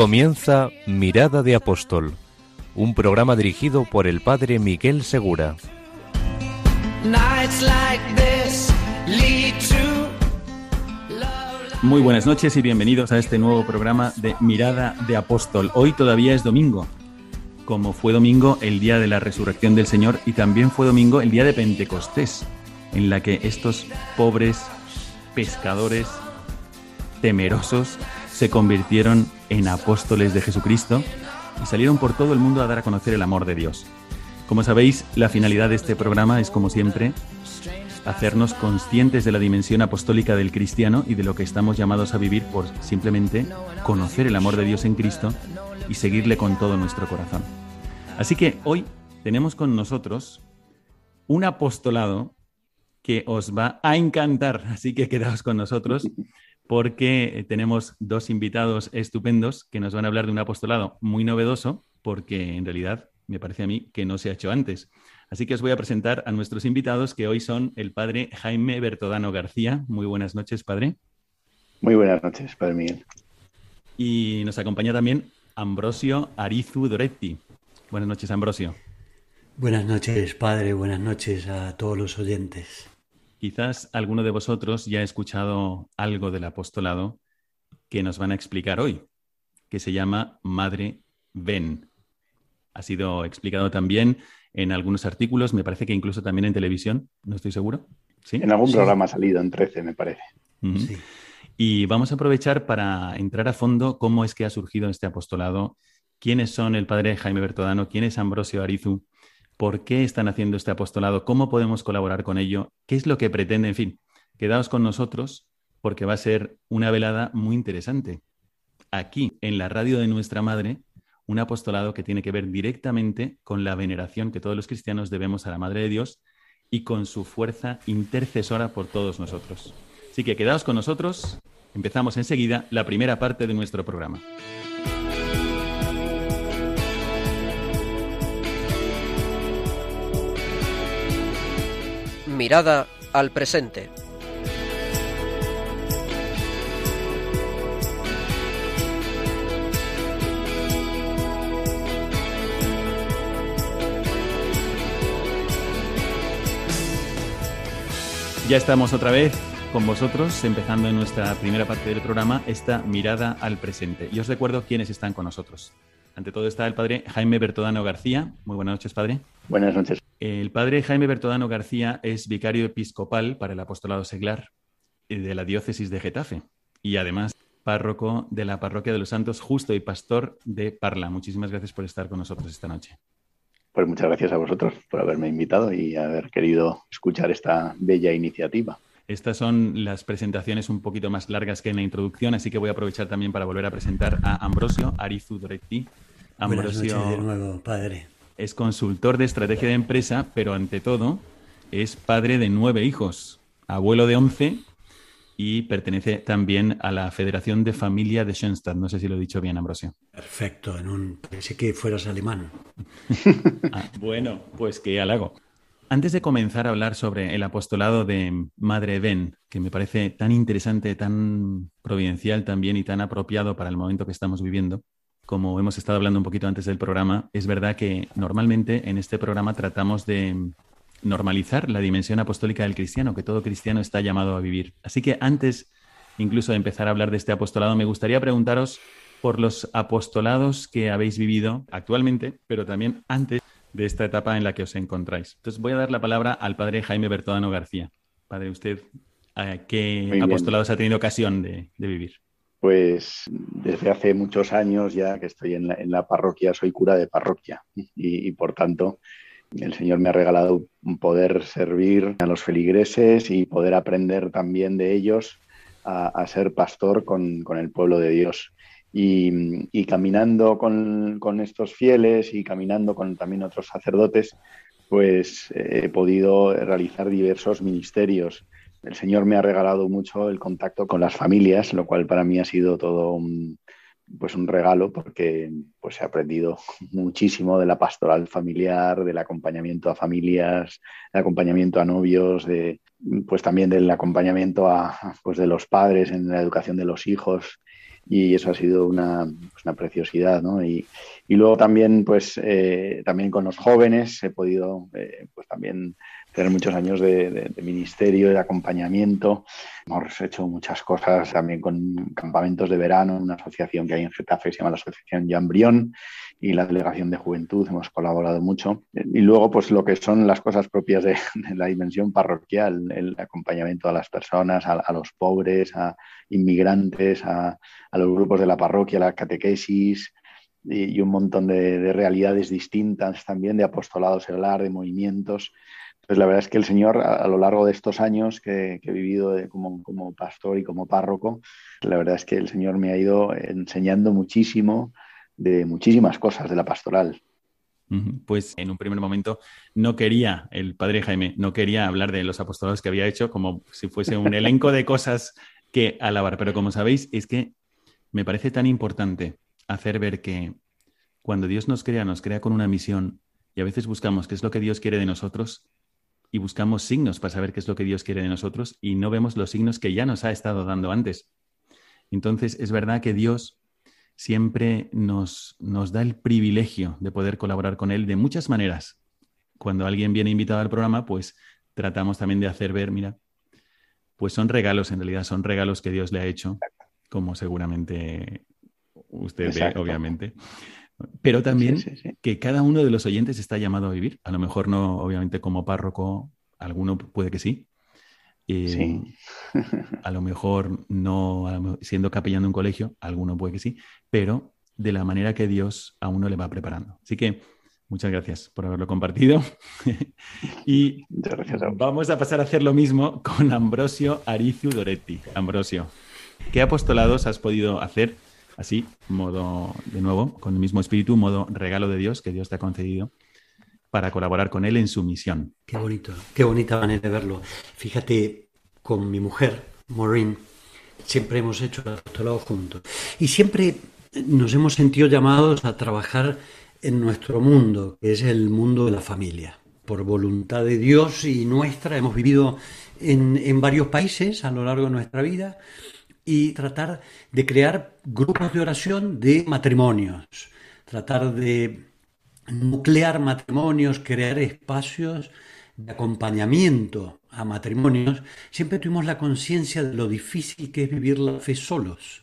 Comienza Mirada de Apóstol, un programa dirigido por el padre Miguel Segura. Muy buenas noches y bienvenidos a este nuevo programa de Mirada de Apóstol. Hoy todavía es domingo, como fue domingo el día de la resurrección del Señor y también fue domingo el día de Pentecostés, en la que estos pobres pescadores temerosos se convirtieron en apóstoles de Jesucristo y salieron por todo el mundo a dar a conocer el amor de Dios. Como sabéis, la finalidad de este programa es, como siempre, hacernos conscientes de la dimensión apostólica del cristiano y de lo que estamos llamados a vivir por simplemente conocer el amor de Dios en Cristo y seguirle con todo nuestro corazón. Así que hoy tenemos con nosotros un apostolado que os va a encantar, así que quedaos con nosotros porque tenemos dos invitados estupendos que nos van a hablar de un apostolado muy novedoso, porque en realidad me parece a mí que no se ha hecho antes. Así que os voy a presentar a nuestros invitados, que hoy son el padre Jaime Bertodano García. Muy buenas noches, padre. Muy buenas noches, Padre Miguel. Y nos acompaña también Ambrosio Arizu Doretti. Buenas noches, Ambrosio. Buenas noches, padre. Buenas noches a todos los oyentes. Quizás alguno de vosotros ya ha escuchado algo del apostolado que nos van a explicar hoy, que se llama Madre Ven. Ha sido explicado también en algunos artículos, me parece que incluso también en televisión, no estoy seguro. ¿Sí? En algún programa ha salido en 13, me parece. Sí. Y vamos a aprovechar para entrar a fondo cómo es que ha surgido este apostolado, quiénes son el padre Jaime Bertodano, quién es Ambrosio Arizu, por qué están haciendo este apostolado, cómo podemos colaborar con ello, qué es lo que pretende, en fin, quedaos con nosotros porque va a ser una velada muy interesante. Aquí, en la radio de nuestra madre, un apostolado que tiene que ver directamente con la veneración que todos los cristianos debemos a la Madre de Dios y con su fuerza intercesora por todos nosotros. Así que quedaos con nosotros. Empezamos enseguida la primera parte de nuestro programa. Mirada al presente. Ya estamos otra vez con vosotros, empezando en nuestra primera parte del programa, esta mirada al presente. Y os recuerdo quiénes están con nosotros. Ante todo está el padre Jaime Bertodano García. Muy buenas noches, padre. Buenas noches. El padre Jaime Bertodano García es vicario episcopal para el apostolado seglar de la diócesis de Getafe y además párroco de la parroquia de los Santos Justo y pastor de Parla. Muchísimas gracias por estar con nosotros esta noche. Pues muchas gracias a vosotros por haberme invitado y haber querido escuchar esta bella iniciativa. Estas son las presentaciones un poquito más largas que en la introducción, así que voy a aprovechar también para volver a presentar a Ambrosio Arizu Doretti. Buenas noches de Ambrosio nuevo, padre. es consultor de estrategia de empresa, pero ante todo es padre de nueve hijos, abuelo de once y pertenece también a la Federación de Familia de Schoenstatt. No sé si lo he dicho bien, Ambrosio. Perfecto, en un pensé que fueras alemán. Ah, bueno, pues qué halago. Antes de comenzar a hablar sobre el apostolado de Madre Ben, que me parece tan interesante, tan providencial también y tan apropiado para el momento que estamos viviendo, como hemos estado hablando un poquito antes del programa, es verdad que normalmente en este programa tratamos de normalizar la dimensión apostólica del cristiano, que todo cristiano está llamado a vivir. Así que antes incluso de empezar a hablar de este apostolado, me gustaría preguntaros por los apostolados que habéis vivido actualmente, pero también antes de esta etapa en la que os encontráis. Entonces voy a dar la palabra al padre Jaime Bertodano García. Padre, usted, ¿a ¿qué apostolados ha tenido ocasión de, de vivir? Pues desde hace muchos años ya que estoy en la, en la parroquia, soy cura de parroquia y, y, por tanto el Señor me ha regalado poder servir a los feligreses y poder aprender también de ellos a, a ser pastor con, con, el pueblo de Dios. Y, caminando con, estos fieles y caminando con también otros sacerdotes, pues he podido realizar diversos ministerios. El Señor me ha regalado mucho el contacto con las familias, lo cual para mí ha sido todo un, pues un regalo porque pues he aprendido muchísimo de la pastoral familiar, del acompañamiento a familias, del acompañamiento a novios, de, pues también del acompañamiento a, pues de los padres en la educación de los hijos y eso ha sido una, pues una preciosidad, ¿no? Y, y, luego también, pues, eh, también con los jóvenes he podido, eh, pues también tener muchos años de, ministerio, de acompañamiento. Hemos hecho muchas cosas también con campamentos de verano, una asociación que hay en Getafe, se llama la Asociación Jambrión, y la Delegación de Juventud, hemos colaborado mucho. Y luego, pues lo que son las cosas propias de, la dimensión parroquial, el acompañamiento a las personas, a, los pobres, a inmigrantes, a, los grupos de la parroquia, la catequesis, y, un montón de, realidades distintas también, de apostolados seglar, de movimientos. Pues la verdad es que el Señor, a, lo largo de estos años que, he vivido como, como, pastor y como párroco, la verdad es que el Señor me ha ido enseñando muchísimo de muchísimas cosas de la pastoral. Pues en un primer momento no quería, el padre Jaime, no quería hablar de los apostolados que había hecho como si fuese un elenco de cosas que alabar, pero como sabéis, es que me parece tan importante hacer ver que cuando Dios nos crea, nos crea con una misión y a veces buscamos qué es lo que Dios quiere de nosotros y buscamos signos para saber qué es lo que Dios quiere de nosotros y no vemos los signos que ya nos ha estado dando antes. Entonces, es verdad que Dios siempre nos, nos da el privilegio de poder colaborar con Él de muchas maneras. Cuando alguien viene invitado al programa, pues tratamos también de hacer ver, mira, pues son regalos, en realidad son regalos que Dios le ha hecho, como seguramente usted ve, obviamente. Pero también que cada uno de los oyentes está llamado a vivir. A lo mejor no, obviamente, como párroco, alguno puede que sí. Eh, a lo mejor no, siendo capellán de un colegio, alguno puede que sí, pero de la manera que Dios a uno le va preparando. Así que muchas gracias por haberlo compartido. y vamos a pasar a hacer lo mismo con Ambrosio Arizu Doretti. Ambrosio, ¿qué apostolados has podido hacer? Así, modo, de nuevo, con el mismo espíritu, modo regalo de Dios que Dios te ha concedido para colaborar con Él en su misión. Qué bonito, qué bonita manera de verlo. Fíjate, con mi mujer, Maureen, siempre hemos hecho el apostolado juntos y siempre nos hemos sentido llamados a trabajar en nuestro mundo, que es el mundo de la familia. Por voluntad de Dios y nuestra, hemos vivido en, en varios países a lo largo de nuestra vida y tratar de crear grupos de oración de matrimonios, tratar de nuclear matrimonios, crear espacios de acompañamiento a matrimonios, siempre tuvimos la conciencia de lo difícil que es vivir la fe solos.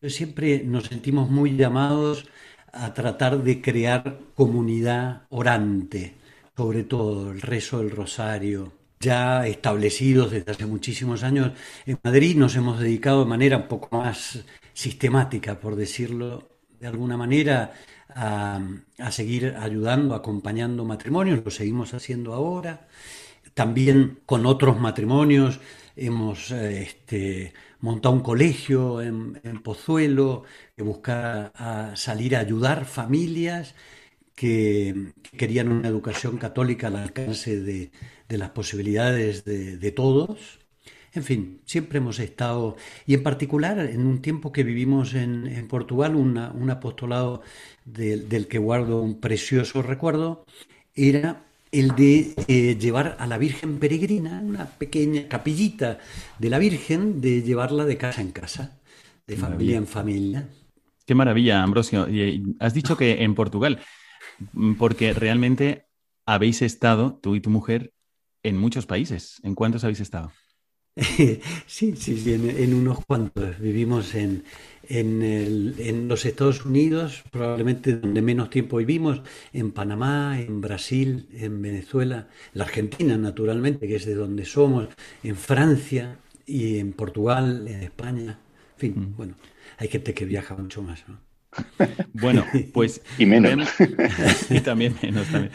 Siempre nos sentimos muy llamados a tratar de crear comunidad orante, sobre todo el rezo del rosario, ya establecidos desde hace muchísimos años. En Madrid, nos hemos dedicado de manera un poco más sistemática, por decirlo de alguna manera, a, seguir ayudando, acompañando matrimonios, lo seguimos haciendo ahora. También con otros matrimonios hemos este, montado un colegio en, Pozuelo que busca salir a ayudar familias que querían una educación católica al alcance de, las posibilidades de, todos. En fin, siempre hemos estado, y en particular en un tiempo que vivimos en, Portugal, un apostolado del que guardo un precioso recuerdo, era el de eh, llevar a la Virgen peregrina, una pequeña capillita de la Virgen, de llevarla de casa en casa, de familia en familia. Qué maravilla, Ambrosio. Y has dicho que en Portugal, porque realmente habéis estado, tú y tu mujer, en muchos países. ¿En cuántos habéis estado? Sí, sí, sí, en, unos cuantos. Vivimos en, en, los Estados Unidos, probablemente donde menos tiempo vivimos, en Panamá, en Brasil, en Venezuela, en la Argentina, naturalmente, que es de donde somos, en Francia y en Portugal, en España. En fin, mm. bueno, hay gente que viaja mucho más. ¿no? Bueno, pues... y menos. y también menos también.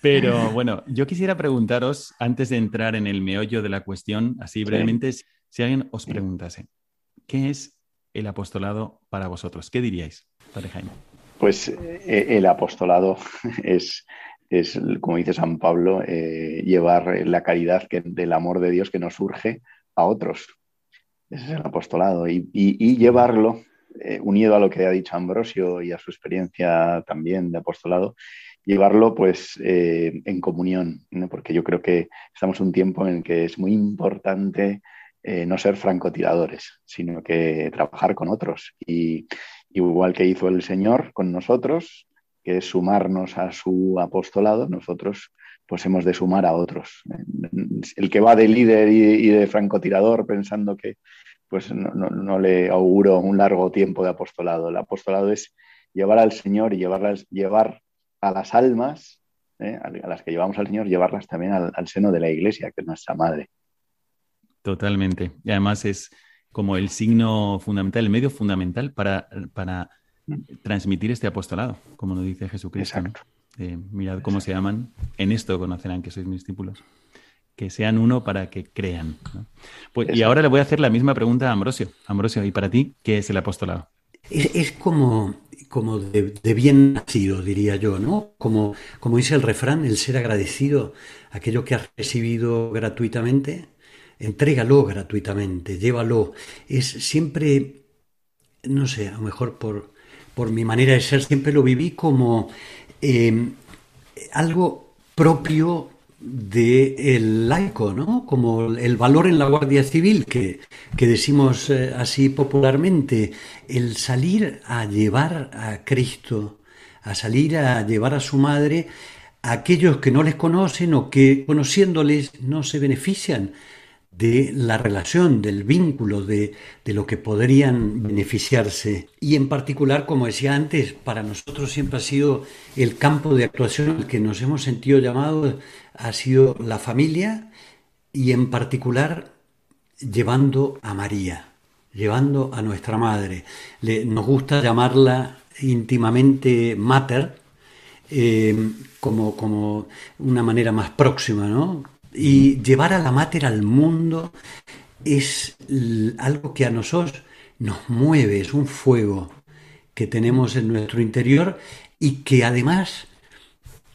Pero bueno, yo quisiera preguntaros, antes de entrar en el meollo de la cuestión, así brevemente, si alguien os preguntase, ¿qué es el apostolado para vosotros? ¿Qué diríais, Padre Jaime? Pues eh, el apostolado es, es, como dice San Pablo, eh, llevar la caridad que, del amor de Dios que nos surge a otros. Ese es el apostolado. Y, llevarlo, eh, unido a lo que ha dicho Ambrosio y a su experiencia también de apostolado, llevarlo pues en comunión, porque yo creo que estamos en un tiempo en el que es muy importante no ser francotiradores, sino que trabajar con otros. Y, igual que hizo el Señor con nosotros, que es sumarnos a su apostolado, nosotros pues hemos de sumar a otros. El que va de líder y, de francotirador pensando que pues no, le auguro un largo tiempo de apostolado. El apostolado es llevar al Señor y llevar a las almas, ¿eh? a las que llevamos al Señor, llevarlas también al seno de la iglesia, que es nuestra madre. Totalmente. Y además es como el signo fundamental, el medio fundamental para, para transmitir este apostolado, como nos dice Jesucristo. mirad cómo se llaman, en esto conocerán que sois mis discípulos. Que sean uno para que crean. Pues, y ahora le voy a hacer la misma pregunta a Ambrosio. Ambrosio, ¿y para ti qué es el apostolado? Es, como, como de, bien nacido, diría yo, ¿no? Como, como dice el refrán, el ser agradecido, aquello que has recibido gratuitamente, entrégalo gratuitamente, llévalo. Es siempre, no sé, a lo mejor por, por mi manera de ser, siempre lo viví como eh, algo propio del laico, ¿no? Como el valor en la Guardia Civil, que, que decimos eh, así popularmente, el salir a llevar a Cristo, a salir a llevar a su madre a aquellos que no les conocen o que conociéndoles no se benefician de la relación, del vínculo, de, lo que podrían beneficiarse. Y en particular, como decía antes, para nosotros siempre ha sido el campo de actuación al que nos hemos sentido llamados, ha sido la familia y en particular llevando a María, llevando a nuestra madre. nos gusta llamarla íntimamente mater, eh, como, como una manera más próxima, ¿no? Y llevar a la mater al mundo es algo que a nosotros nos mueve, es un fuego que tenemos en nuestro interior y que además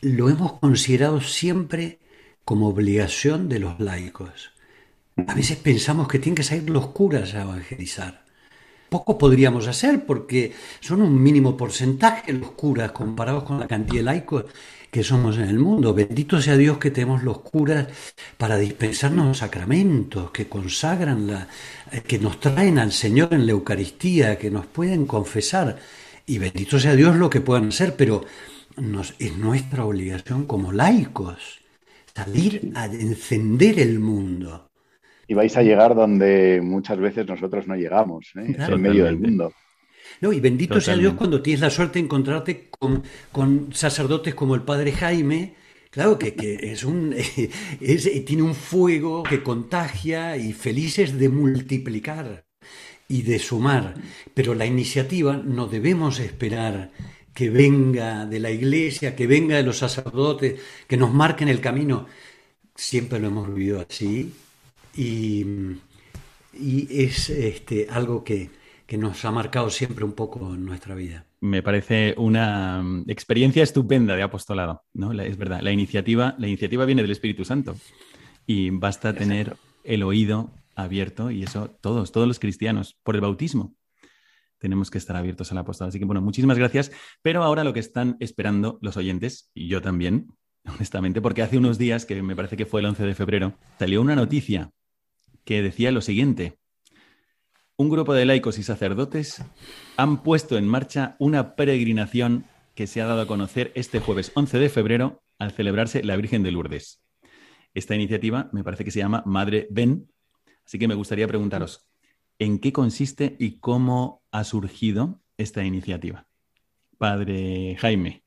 lo hemos considerado siempre como obligación de los laicos. A veces pensamos que tienen que salir los curas a evangelizar. Poco podríamos hacer porque son un mínimo porcentaje los curas comparados con la cantidad de laicos que somos en el mundo. Bendito sea Dios que tenemos los curas para dispensarnos los sacramentos, que consagran la, que nos traen al Señor en la Eucaristía, que nos pueden confesar. Y bendito sea Dios lo que puedan hacer, pero nos, es nuestra obligación como laicos salir a encender el mundo. Y vais a llegar donde muchas veces nosotros no llegamos, ¿eh? en medio del mundo. No, y bendito sea Dios cuando tienes la suerte de encontrarte con, sacerdotes como el padre Jaime, Claro que, es un, tiene un fuego que contagia y felices de multiplicar y de sumar. Pero la iniciativa no debemos esperar que venga de la iglesia, que venga de los sacerdotes, que nos marquen el camino. Siempre lo hemos vivido así y, y es este, algo que, que nos ha marcado siempre un poco en nuestra vida. Me parece una experiencia estupenda de apostolado, ¿no? es verdad, la iniciativa, la iniciativa viene del Espíritu Santo y basta tener el oído abierto y eso todos, todos los cristianos, por el bautismo. Tenemos que estar abiertos al apostolado. Así que bueno, muchísimas gracias. Pero ahora lo que están esperando los oyentes, y yo también, honestamente, porque hace unos días, que me parece que fue el 11 de febrero, salió una noticia que decía lo siguiente un grupo de laicos y sacerdotes han puesto en marcha una peregrinación que se ha dado a conocer este jueves 11 de febrero al celebrarse la Virgen de Lourdes. Esta iniciativa me parece que se llama Madre Ven, así que me gustaría preguntaros, ¿en qué consiste y cómo ha surgido esta iniciativa? Padre Jaime,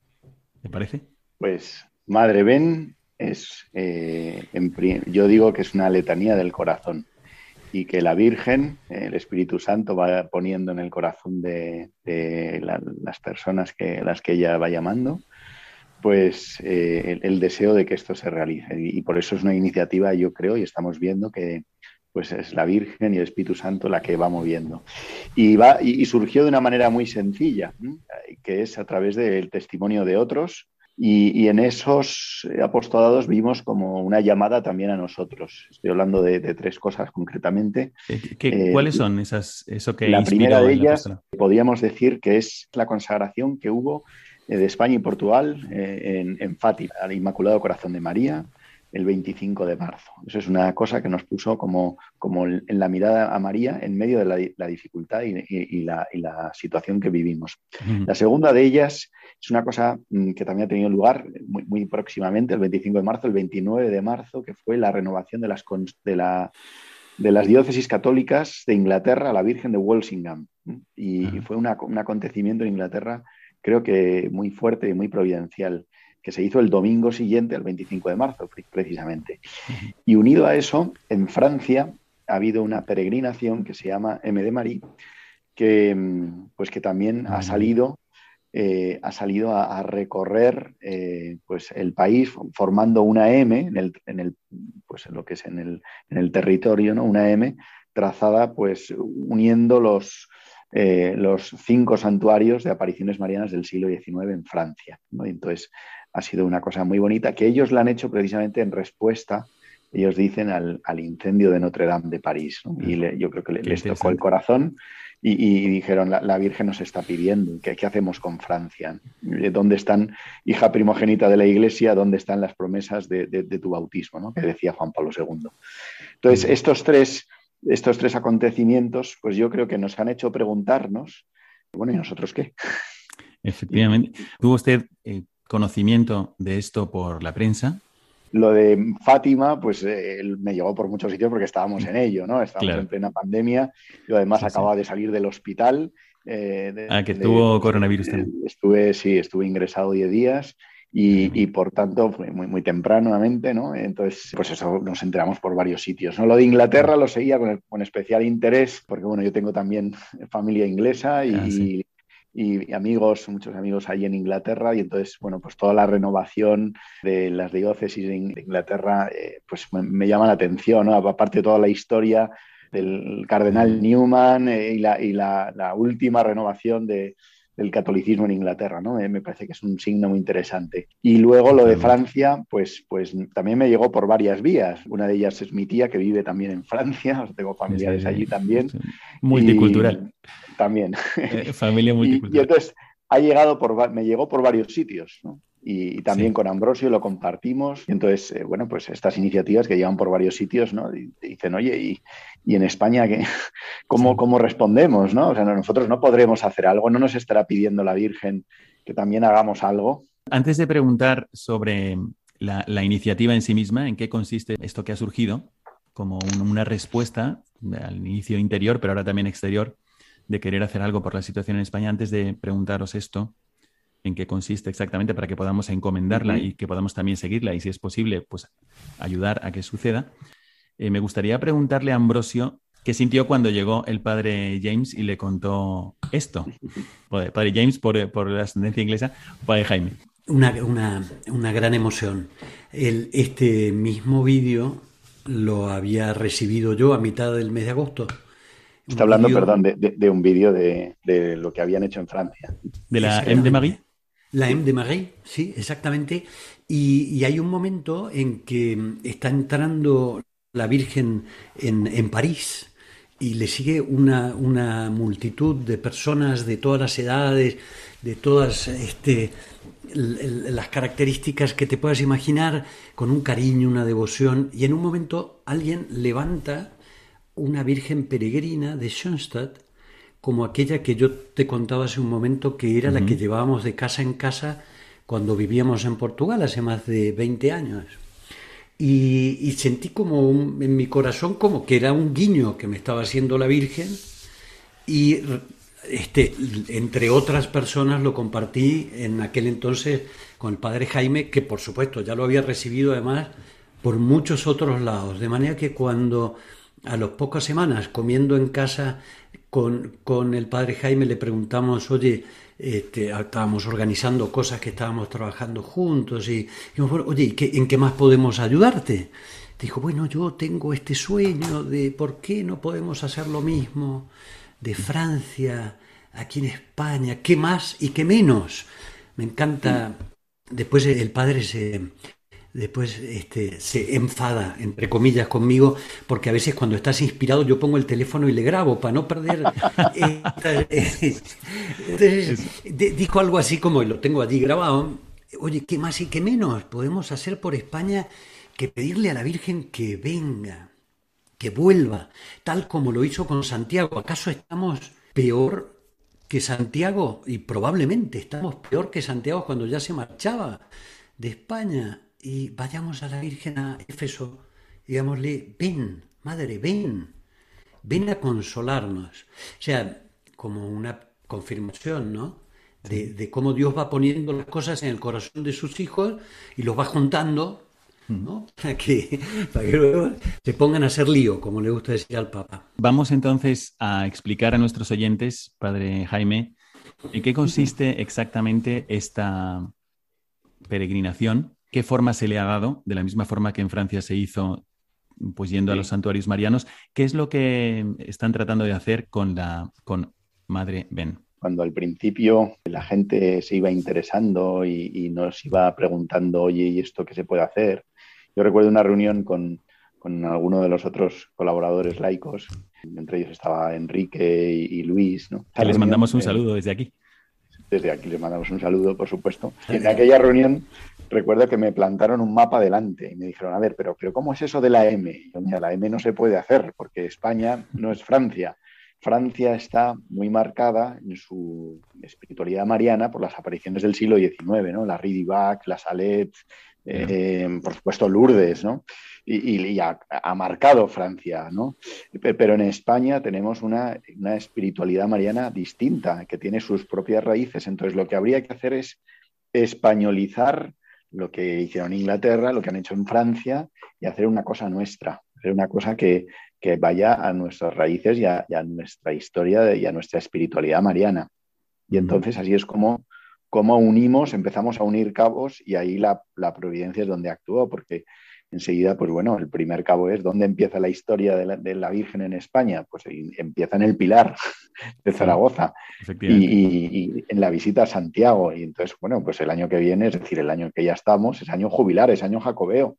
¿te parece? Pues Madre Ven es, eh, yo digo que es una letanía del corazón y que la Virgen, el Espíritu Santo, va poniendo en el corazón de, las personas que las que ella va llamando, pues eh, el, deseo de que esto se realice. Y, por eso es una iniciativa, yo creo, y estamos viendo que pues es la Virgen y el Espíritu Santo la que va moviendo. Y, va, y, surgió de una manera muy sencilla, que es a través del testimonio de otros. Y, en esos apostolados vimos como una llamada también a nosotros. Estoy hablando de, tres cosas concretamente. ¿Qué, cuáles son esas, eso que La primera de ellas, podríamos decir que es la consagración que hubo de España y Portugal en, en Fátima, al Inmaculado Corazón de María, el 25 de marzo. Eso es una cosa que nos puso como, como en la mirada a María en medio de la, dificultad y, la, situación que vivimos. La segunda de ellas es una cosa mm, que también ha tenido lugar muy, próximamente, el 25 de marzo, el 29 de marzo, que fue la renovación de las, de la, de las diócesis católicas de Inglaterra a la Virgen de Walsingham. Y, fue un acontecimiento en Inglaterra, creo que muy fuerte y muy providencial que se hizo el domingo siguiente, el 25 de marzo, precisamente. Y unido a eso, en Francia ha habido una peregrinación que se llama M de Marie, que, mm, pues que también ha salido, eh, ha salido a, recorrer eh, pues el país formando una M en, el, en, el, pues en lo que es en el, en el territorio, ¿no? una M trazada pues uniendo los, eh, los cinco santuarios de apariciones marianas del siglo XIX en Francia. ¿no? Entonces, ha sido una cosa muy bonita, que ellos la han hecho precisamente en respuesta, ellos dicen, al, incendio de Notre Dame de París. Y yo creo que les tocó el corazón y, dijeron, la, Virgen nos está pidiendo, ¿qué, ¿qué, hacemos con Francia? ¿Dónde están, hija primogénita de la Iglesia, dónde están las promesas de, tu bautismo? ¿no? Que decía Juan Pablo II. Entonces, estos tres, estos tres acontecimientos, pues yo creo que nos han hecho preguntarnos, bueno, ¿y nosotros qué? Efectivamente. ¿Tuvo usted eh, conocimiento de esto por la prensa? Lo de Fátima, pues eh, me llegó por muchos sitios porque estábamos en ello, ¿no? Estábamos en plena pandemia. Yo además acababa de salir del hospital. Eh, ah, que tuvo coronavirus también. Estuve, sí, estuve ingresado 10 días y, por tanto muy, muy tempranamente, ¿no? Entonces, pues eso nos enteramos por varios sitios, ¿no? Lo de Inglaterra lo seguía con, especial interés porque, bueno, yo tengo también familia inglesa y, ah, y amigos, muchos amigos ahí en Inglaterra y entonces, bueno, pues toda la renovación de las diócesis de Inglaterra, eh, pues me, llama la atención, ¿no? Aparte de toda la historia del cardenal Newman eh, y, la, y la, última renovación de, del catolicismo en Inglaterra, ¿no? me parece que es un signo muy interesante. Y luego lo de Francia, pues, pues también me llegó por varias vías. Una de ellas es mi tía, que vive también en Francia, tengo familiares allí también. Multicultural. también. Eh, familia multicultural. Y, entonces ha llegado por, me llegó por varios sitios, ¿no? Y, también con Ambrosio lo compartimos. Y entonces, eh, bueno, pues estas iniciativas que llevan por varios sitios, ¿no? Y dicen, oye, ¿y, y en España ¿qué, cómo, cómo respondemos, ¿no? O sea, nosotros no podremos hacer algo, no nos estará pidiendo la Virgen que también hagamos algo. Antes de preguntar sobre la, la iniciativa en sí misma, en qué consiste esto que ha surgido, como una respuesta al inicio interior, pero ahora también exterior, de querer hacer algo por la situación en España, antes de preguntaros esto, en qué consiste exactamente para que podamos encomendarla y que podamos también seguirla y si es posible, pues ayudar a que suceda. Eh, me gustaría preguntarle a Ambrosio qué sintió cuando llegó el padre James y le contó esto. Padre James por, por la ascendencia inglesa, padre Jaime. Una, una, gran emoción. El, este mismo vídeo lo había recibido yo a mitad del mes de agosto. Está hablando, perdón, de, de, un vídeo de, de, lo que habían hecho en Francia. ¿De la M de Marie? La M de Marie, sí, exactamente. Y, hay un momento en que está entrando la Virgen en, en París y le sigue una, una, multitud de personas de todas las edades, de todas este, las características que te puedas imaginar, con un cariño, una devoción, y en un momento alguien levanta una Virgen peregrina de Schoenstatt como aquella que yo te contaba hace un momento, que era la que llevábamos de casa en casa cuando vivíamos en Portugal hace más de 20 años. Y, sentí como en mi corazón como que era un guiño que me estaba haciendo la Virgen y este, entre otras personas lo compartí en aquel entonces con el padre Jaime, que por supuesto ya lo había recibido además por muchos otros lados. De manera que cuando a las pocas semanas comiendo en casa con, el padre Jaime le preguntamos, oye, este, estábamos organizando cosas que estábamos trabajando juntos y, oye, ¿en qué más podemos ayudarte? Dijo, bueno, yo tengo este sueño de por qué no podemos hacer lo mismo de Francia, aquí en España, ¿qué más y qué menos? Me encanta. Después el padre se, después este, se enfada, entre comillas, conmigo, porque a veces cuando estás inspirado yo pongo el teléfono y le grabo para no perder. entonces, dijo algo así como, y lo tengo allí grabado, oye, ¿qué más y qué menos podemos hacer por España que pedirle a la Virgen que venga, que vuelva, tal como lo hizo con Santiago? ¿Acaso estamos peor que Santiago, y probablemente estamos peor que Santiago cuando ya se marchaba de España, y vayamos a la Virgen a Éfeso, digámosle, ven, madre, ven, ven a consolarnos. O sea, como una confirmación, ¿no? De, de, cómo Dios va poniendo las cosas en el corazón de sus hijos y los va juntando ¿no? Para que, para que luego se pongan a hacer lío, como le gusta decir al Papa. Vamos entonces a explicar a nuestros oyentes, Padre Jaime, en qué consiste exactamente esta peregrinación, qué forma se le ha dado, de la misma forma que en Francia se hizo pues yendo a los santuarios marianos, qué es lo que están tratando de hacer con la con Madre Ben cuando al principio la gente se iba interesando y, y, nos iba preguntando, oye, ¿y esto qué se puede hacer? Yo recuerdo una reunión con, con alguno de los otros colaboradores laicos, entre ellos estaba Enrique y, Luis. ¿no? les mandamos un saludo desde aquí. Desde aquí les mandamos un saludo, por supuesto. Y en aquella reunión recuerdo que me plantaron un mapa delante y me dijeron, a ver, pero, pero ¿cómo es eso de la M? yo, mira, la M no se puede hacer porque España no es Francia. Francia está muy marcada en su espiritualidad mariana por las apariciones del siglo XIX, ¿no? La Ridivac, la Salette, eh, por supuesto Lourdes, ¿no? Y, ha, marcado Francia, ¿no? Pero en España tenemos una, espiritualidad mariana distinta, que tiene sus propias raíces. Entonces lo que habría que hacer es españolizar lo que hicieron en Inglaterra, lo que han hecho en Francia, y hacer una cosa nuestra, hacer una cosa que, vaya a nuestras raíces y a, nuestra historia y a nuestra espiritualidad mariana. Y entonces así es como cómo unimos, empezamos a unir cabos y ahí la, providencia es donde actuó, porque enseguida, pues bueno, el primer cabo es dónde empieza la historia de la, Virgen en España, pues empieza en el Pilar de Zaragoza y, en la visita a Santiago. Y entonces, bueno, pues el año que viene, es decir, el año que ya estamos, es año jubilar, es año jacobeo.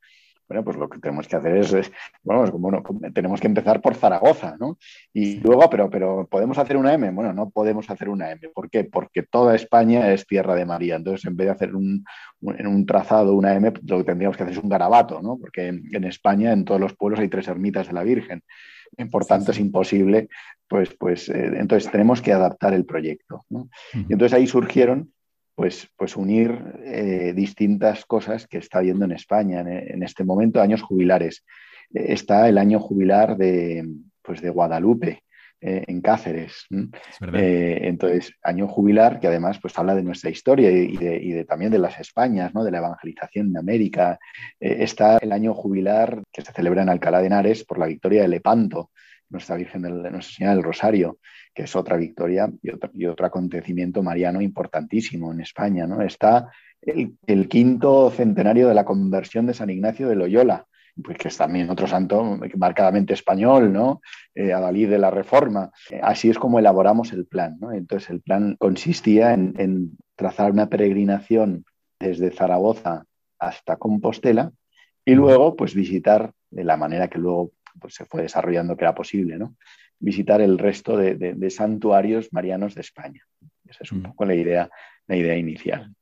Bueno, pues lo que tenemos que hacer es, bueno, bueno, tenemos que empezar por Zaragoza, ¿no? Y luego, pero, pero ¿podemos hacer una M? Bueno, no podemos hacer una M. ¿Por qué? Porque toda España es tierra de María. Entonces, en vez de hacer un, en un trazado una M, lo que tendríamos que hacer es un garabato, ¿no? Porque en, España, en todos los pueblos, hay tres ermitas de la Virgen. Por tanto, es imposible, pues, pues, eh, entonces tenemos que adaptar el proyecto. ¿no? Y entonces ahí surgieron pues, pues unir eh, distintas cosas que está habiendo en España en, este momento, años jubilares. Eh, está el año jubilar de, pues de Guadalupe, eh, en Cáceres. entonces, año jubilar que además pues, habla de nuestra historia y, de, también de las Españas, ¿no? de la evangelización en América. está el año jubilar que se celebra en Alcalá de Henares por la victoria de Lepanto, nuestra Virgen de Nuestra Señora del Rosario que es otra victoria y otro, acontecimiento mariano importantísimo en España. ¿no? Está el, quinto centenario de la conversión de San Ignacio de Loyola, pues que es también otro santo marcadamente español, ¿no? Eh, Adalid de la Reforma. Así es como elaboramos el plan. Entonces, el plan consistía en, trazar una peregrinación desde Zaragoza hasta Compostela y luego, pues, visitar de la manera que luego pues, se fue desarrollando que era posible, ¿no? visitar el resto de, santuarios marianos de España. Esa es un mm. poco la idea, la idea inicial.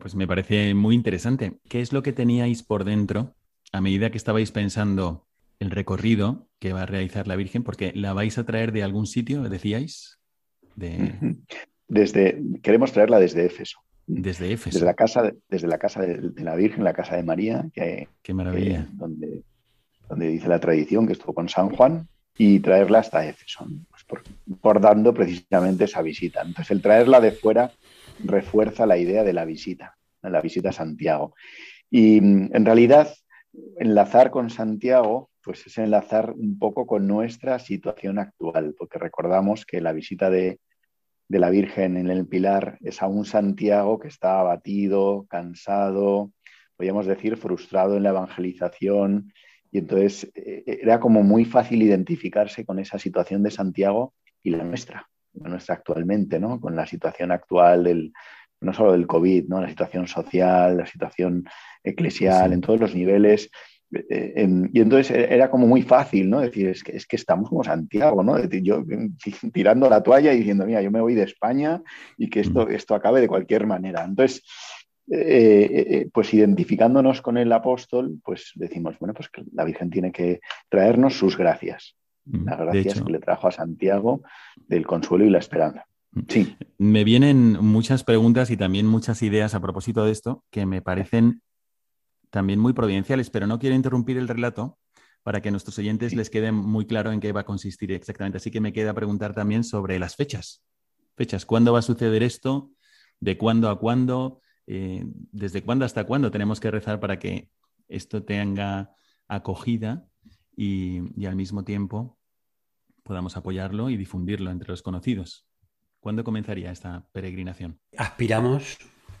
pues me parece muy interesante. ¿Qué es lo que teníais por dentro a medida que estabais pensando el recorrido que va a realizar la Virgen? Porque la vais a traer de algún sitio, decíais. Desde, queremos traerla desde Éfeso. Desde Éfeso. Desde la casa, de, desde la casa de, la Virgen, la casa de María, que, Qué maravilla. donde, donde dice la tradición que estuvo con San Juan, y traerla hasta Éfeso, pues por, dando precisamente esa visita. Entonces, el traerla de fuera refuerza la idea de la visita, la visita a Santiago. Y mm, en realidad, enlazar con Santiago, pues es enlazar un poco con nuestra situación actual, porque recordamos que la visita de, de la Virgen en el Pilar es a un Santiago que está abatido, cansado, podríamos decir, frustrado en la evangelización, y entonces eh, era como muy fácil identificarse con esa situación de Santiago y la nuestra, la nuestra actualmente, ¿no? Con la situación actual del, no solo del COVID, ¿no? La situación social, la situación eclesial, en todos los niveles. Eh, y entonces e, era como muy fácil, ¿no? Decir, es que, es que estamos como Santiago, ¿no? Decir, yo tirando la toalla y diciendo, mira, yo me voy de España y que esto, esto acabe de cualquier manera. Entonces, eh, eh, pues identificándonos con el apóstol, pues decimos, bueno, pues que la Virgen tiene que traernos sus gracias, las gracias que le trajo a Santiago del consuelo y la esperanza. Mm. Sí. Me vienen muchas preguntas y también muchas ideas a propósito de esto que me parecen también muy providenciales, pero no quiero interrumpir el relato para que a nuestros oyentes les quede muy claro en qué va a consistir exactamente. Así que me queda preguntar también sobre las fechas. Fechas, ¿cuándo va a suceder esto? ¿De cuándo a cuándo? Eh, desde cuándo hasta cuándo tenemos que rezar para que esto tenga acogida y, al mismo tiempo podamos apoyarlo y difundirlo entre los conocidos. ¿Cuándo comenzaría esta peregrinación? Aspiramos,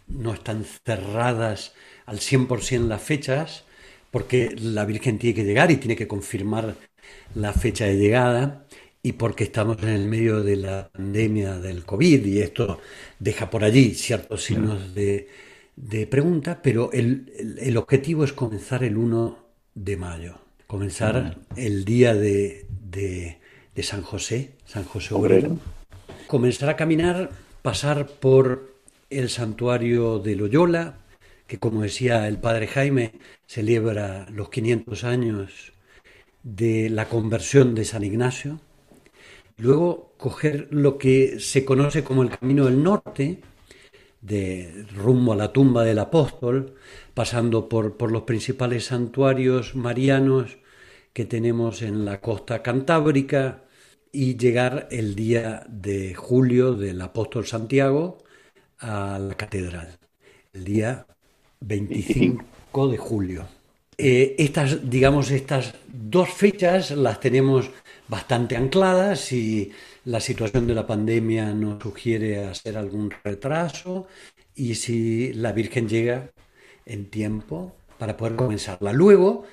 no están cerradas al 100% las fechas, porque la Virgen tiene que llegar y tiene que confirmar la fecha de llegada y porque estamos en el medio de la pandemia del COVID y esto deja por allí ciertos signos de, pregunta, pero el, objetivo es comenzar el 1 de mayo, comenzar el día de, San José, San José Obrero, comenzar a caminar, pasar por el santuario de Loyola, que como decía el padre Jaime, celebra los 500 años de la conversión de San Ignacio, Luego coger lo que se conoce como el Camino del Norte, de rumbo a la tumba del apóstol, pasando por, por los principales santuarios marianos que tenemos en la costa cantábrica y llegar el día de julio del apóstol Santiago a la catedral, el día 25 de julio. Eh, estas, digamos, estas dos fechas las tenemos bastante ancladas y la situación de la pandemia nos sugiere hacer algún retraso y si la Virgen llega en tiempo para poder comenzarla. Luego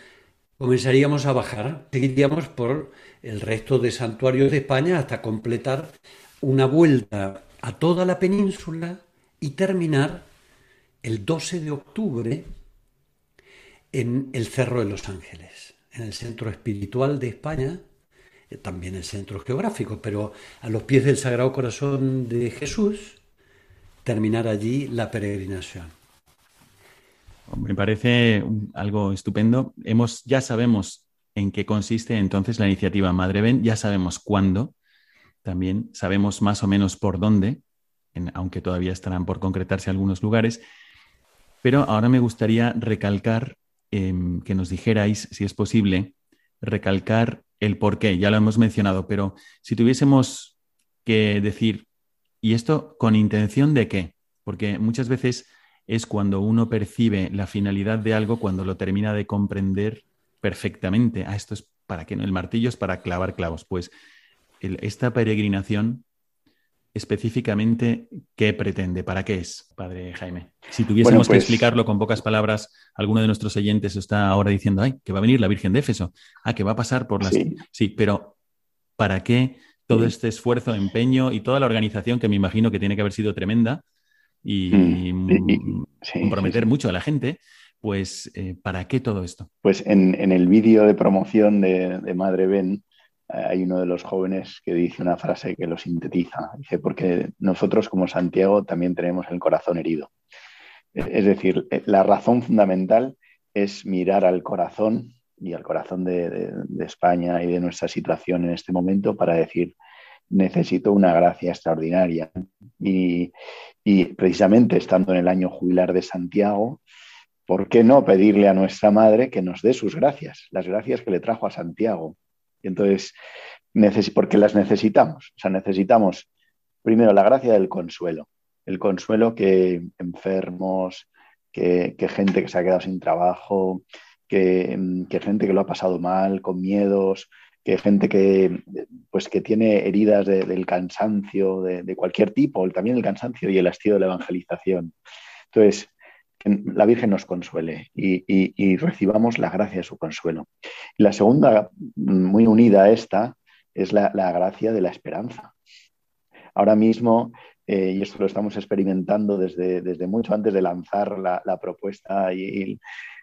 comenzaríamos a bajar, seguiríamos por el resto de santuarios de España hasta completar una vuelta a toda la península y terminar el 12 de octubre en el Cerro de los Ángeles, en el centro espiritual de España, también el centro geográfico, pero a los pies del Sagrado Corazón de Jesús, terminar allí la peregrinación. Me parece algo estupendo. Hemos, ya sabemos en qué consiste entonces la iniciativa Madre Ven, ya sabemos cuándo, también sabemos más o menos por dónde, aunque todavía estarán por concretarse algunos lugares, pero ahora me gustaría recalcar em, que nos dijerais, si es posible, recalcar el por qué, ya lo hemos mencionado, pero si tuviésemos que decir, ¿y esto con intención de qué? Porque muchas veces es cuando uno percibe la finalidad de algo, cuando lo termina de comprender perfectamente. Ah, esto es para qué, ¿no? El martillo es para clavar clavos. Pues esta peregrinación específicamente qué pretende, para qué es, padre Jaime. Si tuviésemos que pues explicarlo con pocas palabras, alguno de nuestros oyentes está ahora diciendo, ay, que va a venir la Virgen de Éfeso, ah, que va a pasar por las... Sí, pero ¿para qué todo este esfuerzo, empeño y toda la organización que me imagino que tiene que haber sido tremenda y, mm. comprometer mucho a la gente? Pues, eh, ¿para qué todo esto? Pues en, el vídeo de promoción de, de Madre Ben, hay uno de los jóvenes que dice una frase que lo sintetiza. Dice, porque nosotros como Santiago también tenemos el corazón herido. Es decir, eh, la razón fundamental es mirar al corazón y al corazón de, España y de nuestra situación en este momento para decir, necesito una gracia extraordinaria. Y, y precisamente estando en el año jubilar de Santiago, ¿por qué no pedirle a nuestra madre que nos dé sus gracias, las gracias que le trajo a Santiago? Y entonces, porque las necesitamos. O sea, necesitamos primero la gracia del consuelo. El consuelo que enfermos, que, gente que se ha quedado sin trabajo, que, gente que lo ha pasado mal, con miedos, que gente que, pues, que tiene heridas del cansancio, de, cualquier tipo, también el cansancio y el hastío de la evangelización. Entonces, la Virgen nos consuele y, recibamos la gracia de su consuelo. la segunda, muy unida a esta, es la, gracia de la esperanza. Ahora mismo, eh, y esto lo estamos experimentando desde, desde mucho antes de lanzar la, propuesta y,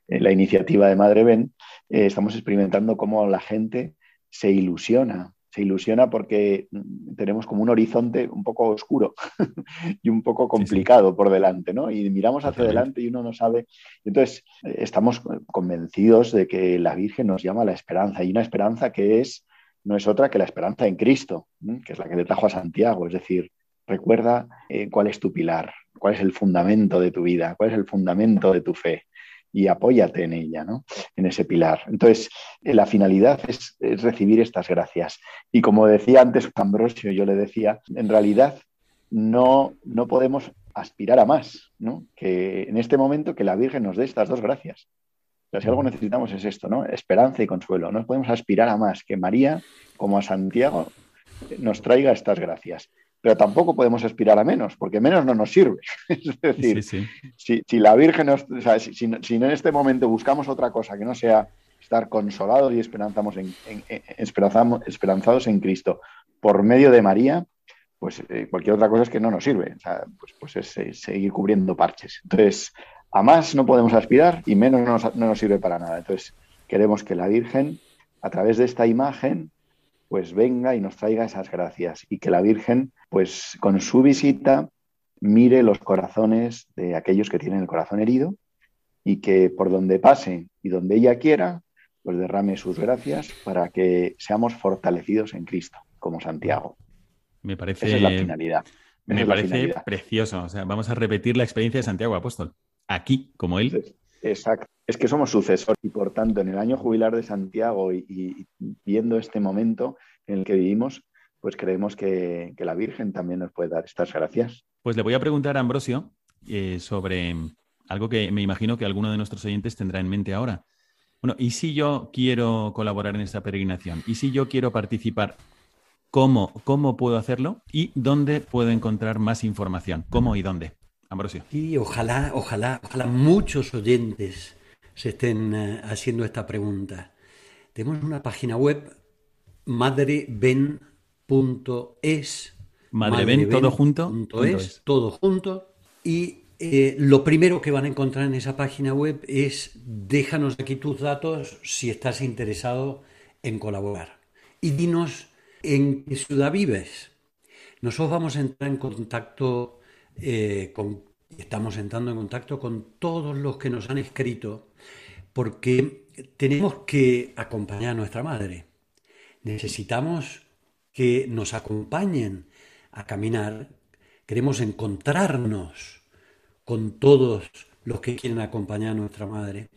la iniciativa de Madre Ben, eh, estamos experimentando cómo la gente se ilusiona se ilusiona porque mm, tenemos como un horizonte un poco oscuro y un poco complicado por delante, ¿no? Y miramos hacia adelante y uno no sabe. Entonces, eh, estamos convencidos de que la Virgen nos llama a la esperanza y una esperanza que es, no es otra que la esperanza en Cristo, que es la que le trajo a Santiago, es decir, recuerda eh, cuál es tu pilar, cuál es el fundamento de tu vida, cuál es el fundamento de tu fe y apóyate en ella, ¿no? En ese pilar. Entonces, eh, la finalidad es, recibir estas gracias. Y como decía antes Ambrosio, yo le decía, en realidad no, no podemos aspirar a más, ¿no? Que en este momento que la Virgen nos dé estas dos gracias. O si algo necesitamos es esto, ¿no? Esperanza y consuelo. No podemos aspirar a más que María, como a Santiago, nos traiga estas gracias pero tampoco podemos aspirar a menos, porque menos no nos sirve. es decir, Si, la Virgen, nos, si, en este momento buscamos otra cosa que no sea estar consolados y esperanzamos en, esperanzados en Cristo por medio de María, pues eh, cualquier otra cosa es que no nos sirve. pues, pues es, seguir cubriendo parches. Entonces, a más no podemos aspirar y menos no nos sirve para nada. Entonces, queremos que la Virgen, a través de esta imagen, pues venga y nos traiga esas gracias y que la Virgen, pues con su visita, mire los corazones de aquellos que tienen el corazón herido y que por donde pase y donde ella quiera, pues derrame sus gracias para que seamos fortalecidos en Cristo, como Santiago. Me parece. Esa es la finalidad. me parece precioso. O sea, vamos a repetir la experiencia de Santiago Apóstol. Aquí, como él. Exacto. Es que somos sucesores y por tanto en el año jubilar de Santiago y, viendo este momento en el que vivimos, pues creemos que, la Virgen también nos puede dar estas gracias. Pues le voy a preguntar a Ambrosio eh, sobre algo que me imagino que alguno de nuestros oyentes tendrá en mente ahora. Bueno, ¿y si yo quiero colaborar en esta peregrinación? ¿Y si yo quiero participar? ¿Cómo, cómo puedo hacerlo? ¿Y dónde puedo encontrar más información? ¿Cómo y dónde? Ambrosio. Y ojalá, ojalá, ojalá muchos oyentes se estén eh, haciendo esta pregunta. Tenemos una página web, madreben.es. Madreben, todo junto. es, todo junto. Y eh, lo primero que van a encontrar en esa página web es déjanos aquí tus datos si estás interesado en colaborar. Y dinos en qué ciudad vives. Nosotros vamos a entrar en contacto eh, estamos entrando en contacto con todos los que nos han escrito porque tenemos que acompañar a nuestra madre. Necesitamos que nos acompañen a caminar. Queremos encontrarnos con todos los que quieren acompañar a nuestra madre.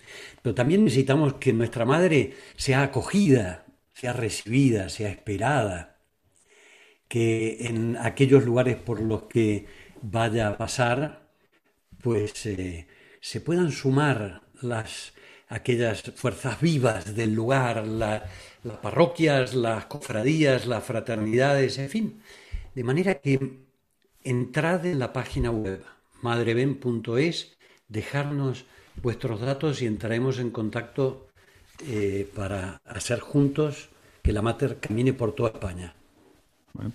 Pero también necesitamos que nuestra madre sea acogida, sea recibida, sea esperada. Que en aquellos lugares por los que vaya a pasar, pues eh, se puedan sumar las aquellas fuerzas vivas del lugar, las parroquias, las cofradías, las fraternidades, en fin. De manera que entrad en la página web madreben.es, dejarnos vuestros datos y entraremos en contacto eh, para hacer juntos que la Mater camine por toda España.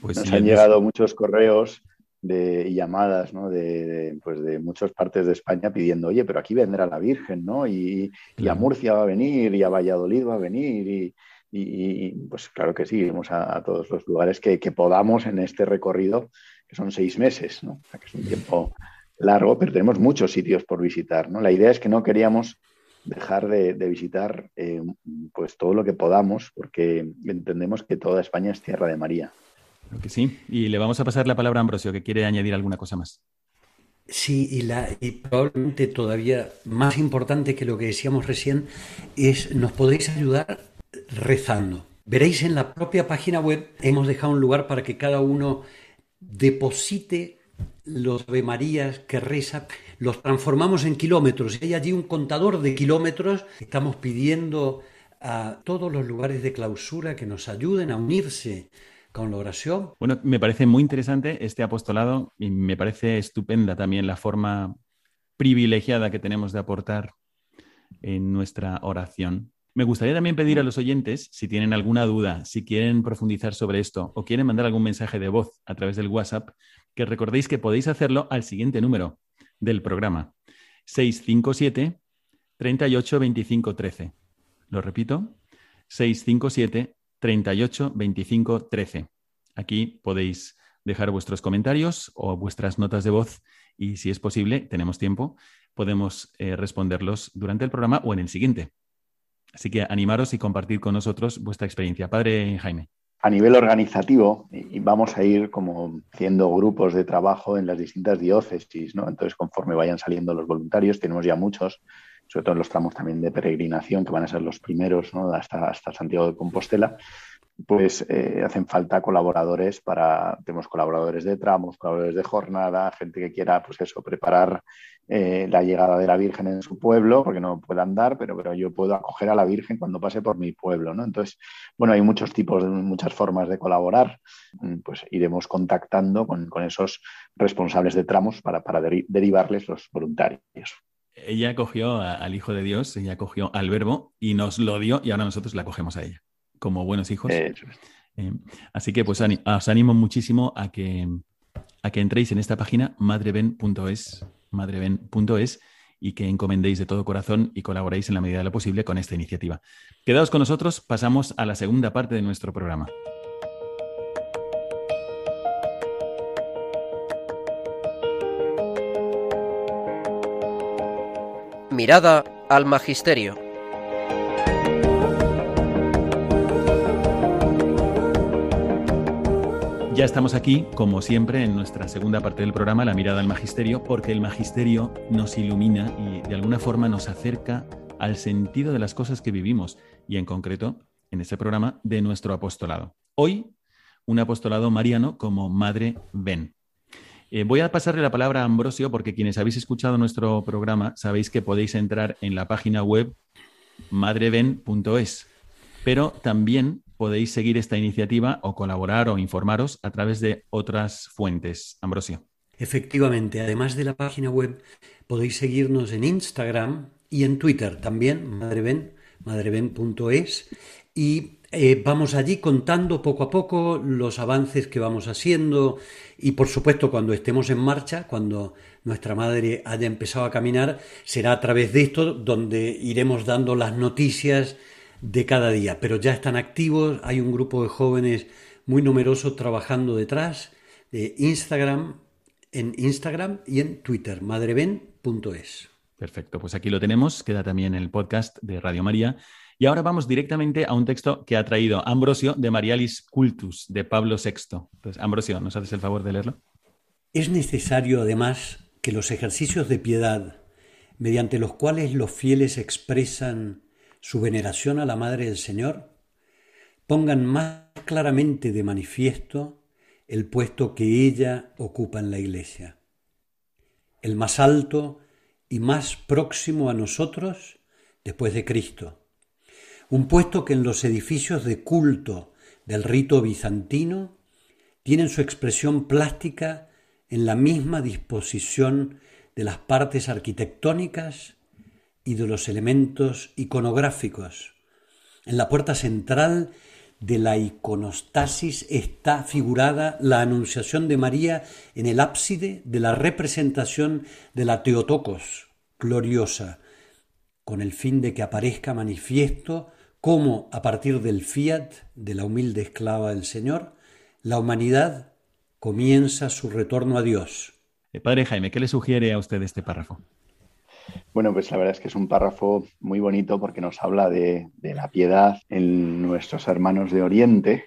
pues Nos han llegado muchos correos de llamadas ¿no? de, pues de muchas partes de España pidiendo, oye, pero aquí vendrá la Virgen, ¿no? Y, a Murcia va a venir, y a Valladolid va a venir, y, pues claro que sí, vamos a, todos los lugares que, podamos en este recorrido, que son seis meses, ¿no? que es un tiempo largo, pero tenemos muchos sitios por visitar, ¿no? La idea es que no queríamos dejar de, visitar eh, pues todo lo que podamos, porque entendemos que toda España es tierra de María que sí. Y le vamos a pasar la palabra a Ambrosio, que quiere añadir alguna cosa más. Sí, y, la, y probablemente todavía más importante que lo que decíamos recién es nos podéis ayudar rezando. Veréis en la propia página web, hemos dejado un lugar para que cada uno deposite los Ave Marías que reza, los transformamos en kilómetros. Hay allí un contador de kilómetros. Estamos pidiendo a todos los lugares de clausura que nos ayuden a unirse con la oración. Bueno, me parece muy interesante este apostolado y me parece estupenda también la forma privilegiada que tenemos de aportar en nuestra oración. Me gustaría también pedir a los oyentes, si tienen alguna duda, si quieren profundizar sobre esto o quieren mandar algún mensaje de voz a través del WhatsApp, que recordéis que podéis hacerlo al siguiente número del programa, 657 38 25 13. Lo repito, 657 38 25 13. Aquí podéis dejar vuestros comentarios o vuestras notas de voz y si es posible, tenemos tiempo, podemos eh, responderlos durante el programa o en el siguiente. Así que animaros y compartir con nosotros vuestra experiencia. Padre Jaime. A nivel organizativo, y vamos a ir como haciendo grupos de trabajo en las distintas diócesis, ¿no? Entonces, conforme vayan saliendo los voluntarios, tenemos ya muchos, sobre todo en los tramos también de peregrinación, que van a ser los primeros. Hasta, Santiago de Compostela pues eh, hacen falta colaboradores para, tenemos colaboradores de tramos, colaboradores de jornada, gente que quiera, pues eso, preparar eh, la llegada de la Virgen en su pueblo, porque no puede andar, pero, pero yo puedo acoger a la Virgen cuando pase por mi pueblo, ¿no? Entonces, bueno, hay muchos tipos, muchas formas de colaborar, mm, pues iremos contactando con, esos responsables de tramos para, derivarles los voluntarios. Ella cogió al Hijo de Dios, ella cogió al Verbo y nos lo dio y ahora nosotros la cogemos a ella como buenos hijos. Eh, así que pues os animo muchísimo a que, a que entréis en esta página madreben.es, madreben.es y que encomendéis de todo corazón y colaboréis en la medida de lo posible con esta iniciativa. Quedaos con nosotros, pasamos a la segunda parte de nuestro programa. Mirada al Magisterio. Ya estamos aquí, como siempre, en nuestra segunda parte del programa, La mirada al magisterio, porque el magisterio nos ilumina y de alguna forma nos acerca al sentido de las cosas que vivimos y en concreto, en este programa, de nuestro apostolado. Hoy, un apostolado mariano como Madre Ven. Eh, voy a pasarle la palabra a Ambrosio porque quienes habéis escuchado nuestro programa sabéis que podéis entrar en la página web madreven.es, pero también podéis seguir esta iniciativa o colaborar o informaros a través de otras fuentes. Ambrosio. Efectivamente, además de la página web, podéis seguirnos en Instagram y en Twitter también, madreben, madreben.es, y eh, vamos allí contando poco a poco los avances que vamos haciendo y por supuesto cuando estemos en marcha, cuando nuestra madre haya empezado a caminar, será a través de esto donde iremos dando las noticias de cada día, pero ya están activos, hay un grupo de jóvenes muy numerosos trabajando detrás de Instagram, en Instagram y en Twitter, madreben.es. Perfecto, pues aquí lo tenemos, queda también el podcast de Radio María. Y ahora vamos directamente a un texto que ha traído Ambrosio de Marialis Cultus, de Pablo VI. Ambrosio, ¿nos haces el favor de leerlo? Es necesario, además, que los ejercicios de piedad, mediante los cuales los fieles expresan su veneración a la Madre del Señor, pongan más claramente de manifiesto el puesto que ella ocupa en la Iglesia, el más alto y más próximo a nosotros después de Cristo, un puesto que en los edificios de culto del rito bizantino tienen su expresión plástica en la misma disposición de las partes arquitectónicas y de los elementos iconográficos. En la puerta central de la iconostasis está figurada la Anunciación de María en el ábside de la representación de la Teotocos gloriosa, con el fin de que aparezca manifiesto cómo a partir del fiat de la humilde esclava del Señor, la humanidad comienza su retorno a Dios. Eh, padre Jaime, ¿qué le sugiere a usted este párrafo? Bueno, pues la verdad es que es un párrafo muy bonito porque nos habla de, la piedad en nuestros hermanos de Oriente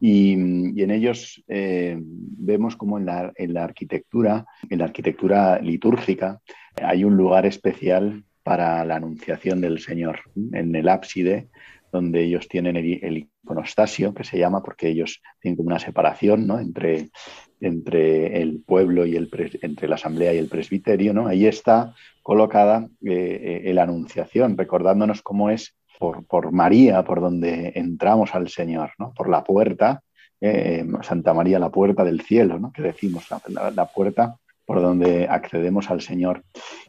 y, en ellos eh, vemos como en la, arquitectura, en la arquitectura litúrgica, hay un lugar especial para la anunciación del Señor. En el ábside, donde ellos tienen el, iconostasio, que se llama porque ellos tienen como una separación entre, entre el pueblo y el entre la asamblea y el presbiterio, ¿no? Ahí está colocada eh, eh, la anunciación, recordándonos cómo es por, por, María, por donde entramos al Señor, ¿no? por la puerta, eh, Santa María, la puerta del cielo, ¿no? que decimos, la, puerta por donde accedemos al Señor.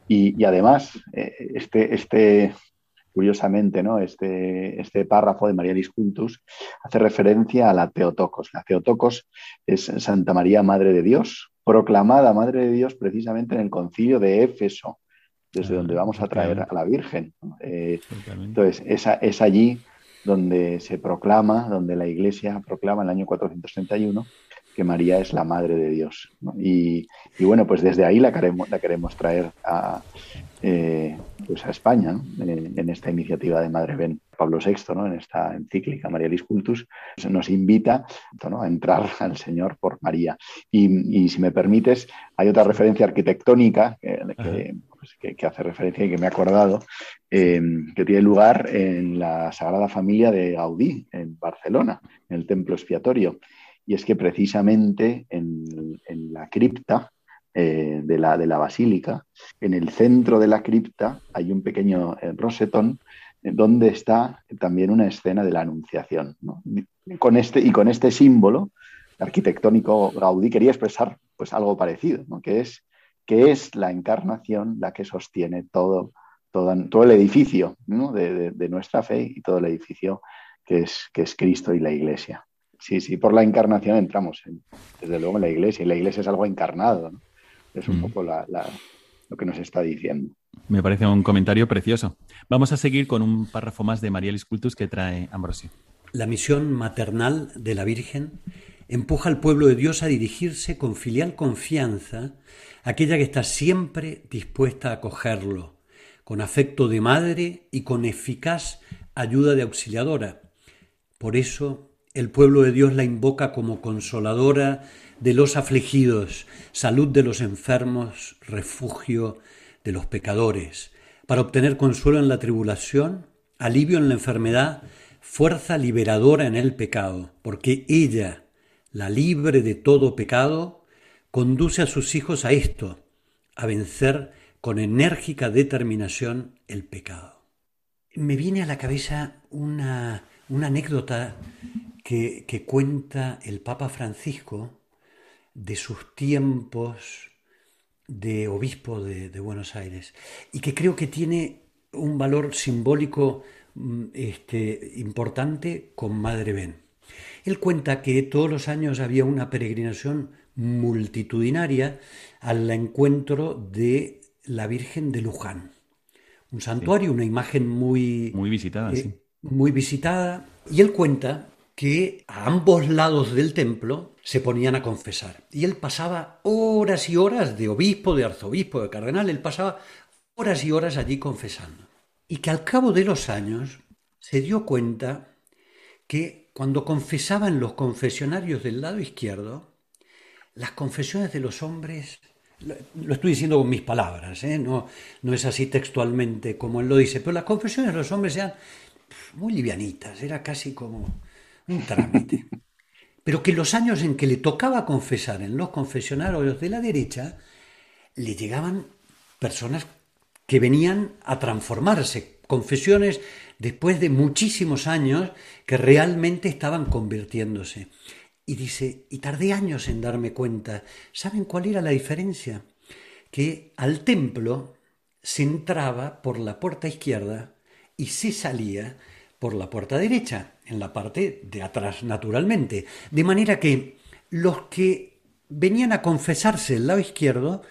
Y, además, este, este, curiosamente, ¿no? este, este párrafo de María Cultus hace referencia a la Teotocos. La Teotocos es Santa María, Madre de Dios, proclamada Madre de Dios precisamente en el concilio de Éfeso, desde ah, donde vamos a traer a la Virgen. Eh, entonces, esa, es allí donde se proclama, donde la Iglesia proclama en el año 431 que María es la Madre de Dios. Y, bueno, pues desde ahí la queremos, la queremos traer a, eh, pues a España, en, esta iniciativa de Madre Ben Pablo VI, ¿no? en esta encíclica María Cultus, nos invita a entrar al Señor por María. Y, si me permites, hay otra referencia arquitectónica pues, que, hace referencia y que me he acordado, eh, que tiene lugar en la Sagrada Familia de Gaudí, en Barcelona, en el Templo Expiatorio y es que precisamente en, la cripta eh, de, la, de, la, basílica, en el centro de la cripta hay un pequeño eh, rosetón eh, donde está también una escena de la Anunciación. Con este, y con este símbolo arquitectónico, Gaudí quería expresar pues, algo parecido, que, es, que es la encarnación la que sostiene todo, todo, todo el edificio de, de, nuestra fe y todo el edificio que es, que es Cristo y la Iglesia. Sí, sí, por la encarnación entramos, desde luego, en la iglesia. Y la iglesia es algo encarnado. Es un mm. poco lo que nos está diciendo. Me parece un comentario precioso. Vamos a seguir con un párrafo más de María Cultus que trae Ambrosio. La misión maternal de la Virgen empuja al pueblo de Dios a dirigirse con filial confianza, aquella que está siempre dispuesta a acogerlo, con afecto de madre y con eficaz ayuda de auxiliadora. Por eso el pueblo de Dios la invoca como consoladora de los afligidos, salud de los enfermos, refugio de los pecadores, para obtener consuelo en la tribulación, alivio en la enfermedad, fuerza liberadora en el pecado, porque ella, la libre de todo pecado, conduce a sus hijos a esto, a vencer con enérgica determinación el pecado. Me viene a la cabeza una, una anécdota que, cuenta el Papa Francisco de sus tiempos de obispo de, Buenos Aires y que creo que tiene un valor simbólico mm, este, importante con Madre Ben. Él cuenta que todos los años había una peregrinación multitudinaria al encuentro de la Virgen de Luján. Un santuario, una imagen muy... Muy visitada, eh, sí. Muy visitada. Y él cuenta que a ambos lados del templo se ponían a confesar. Y él pasaba horas y horas de obispo, de arzobispo, de cardenal, él pasaba horas y horas allí confesando. Y que al cabo de los años se dio cuenta que cuando confesaban los confesionarios del lado izquierdo, las confesiones de los hombres, lo estoy diciendo con mis palabras, ¿eh? no, no es así textualmente como él lo dice, pero las confesiones de los hombres eran muy livianitas, era casi como un trámite. Pero que los años en que le tocaba confesar en los confesionarios de la derecha, le llegaban personas que venían a transformarse, confesiones después de muchísimos años que realmente estaban convirtiéndose. Y dice, y tardé años en darme cuenta, ¿saben cuál era la diferencia? Que al templo se entraba por la puerta izquierda y se salía por la puerta derecha, en la parte de atrás naturalmente. De manera que los que venían a confesarse el lado izquierdo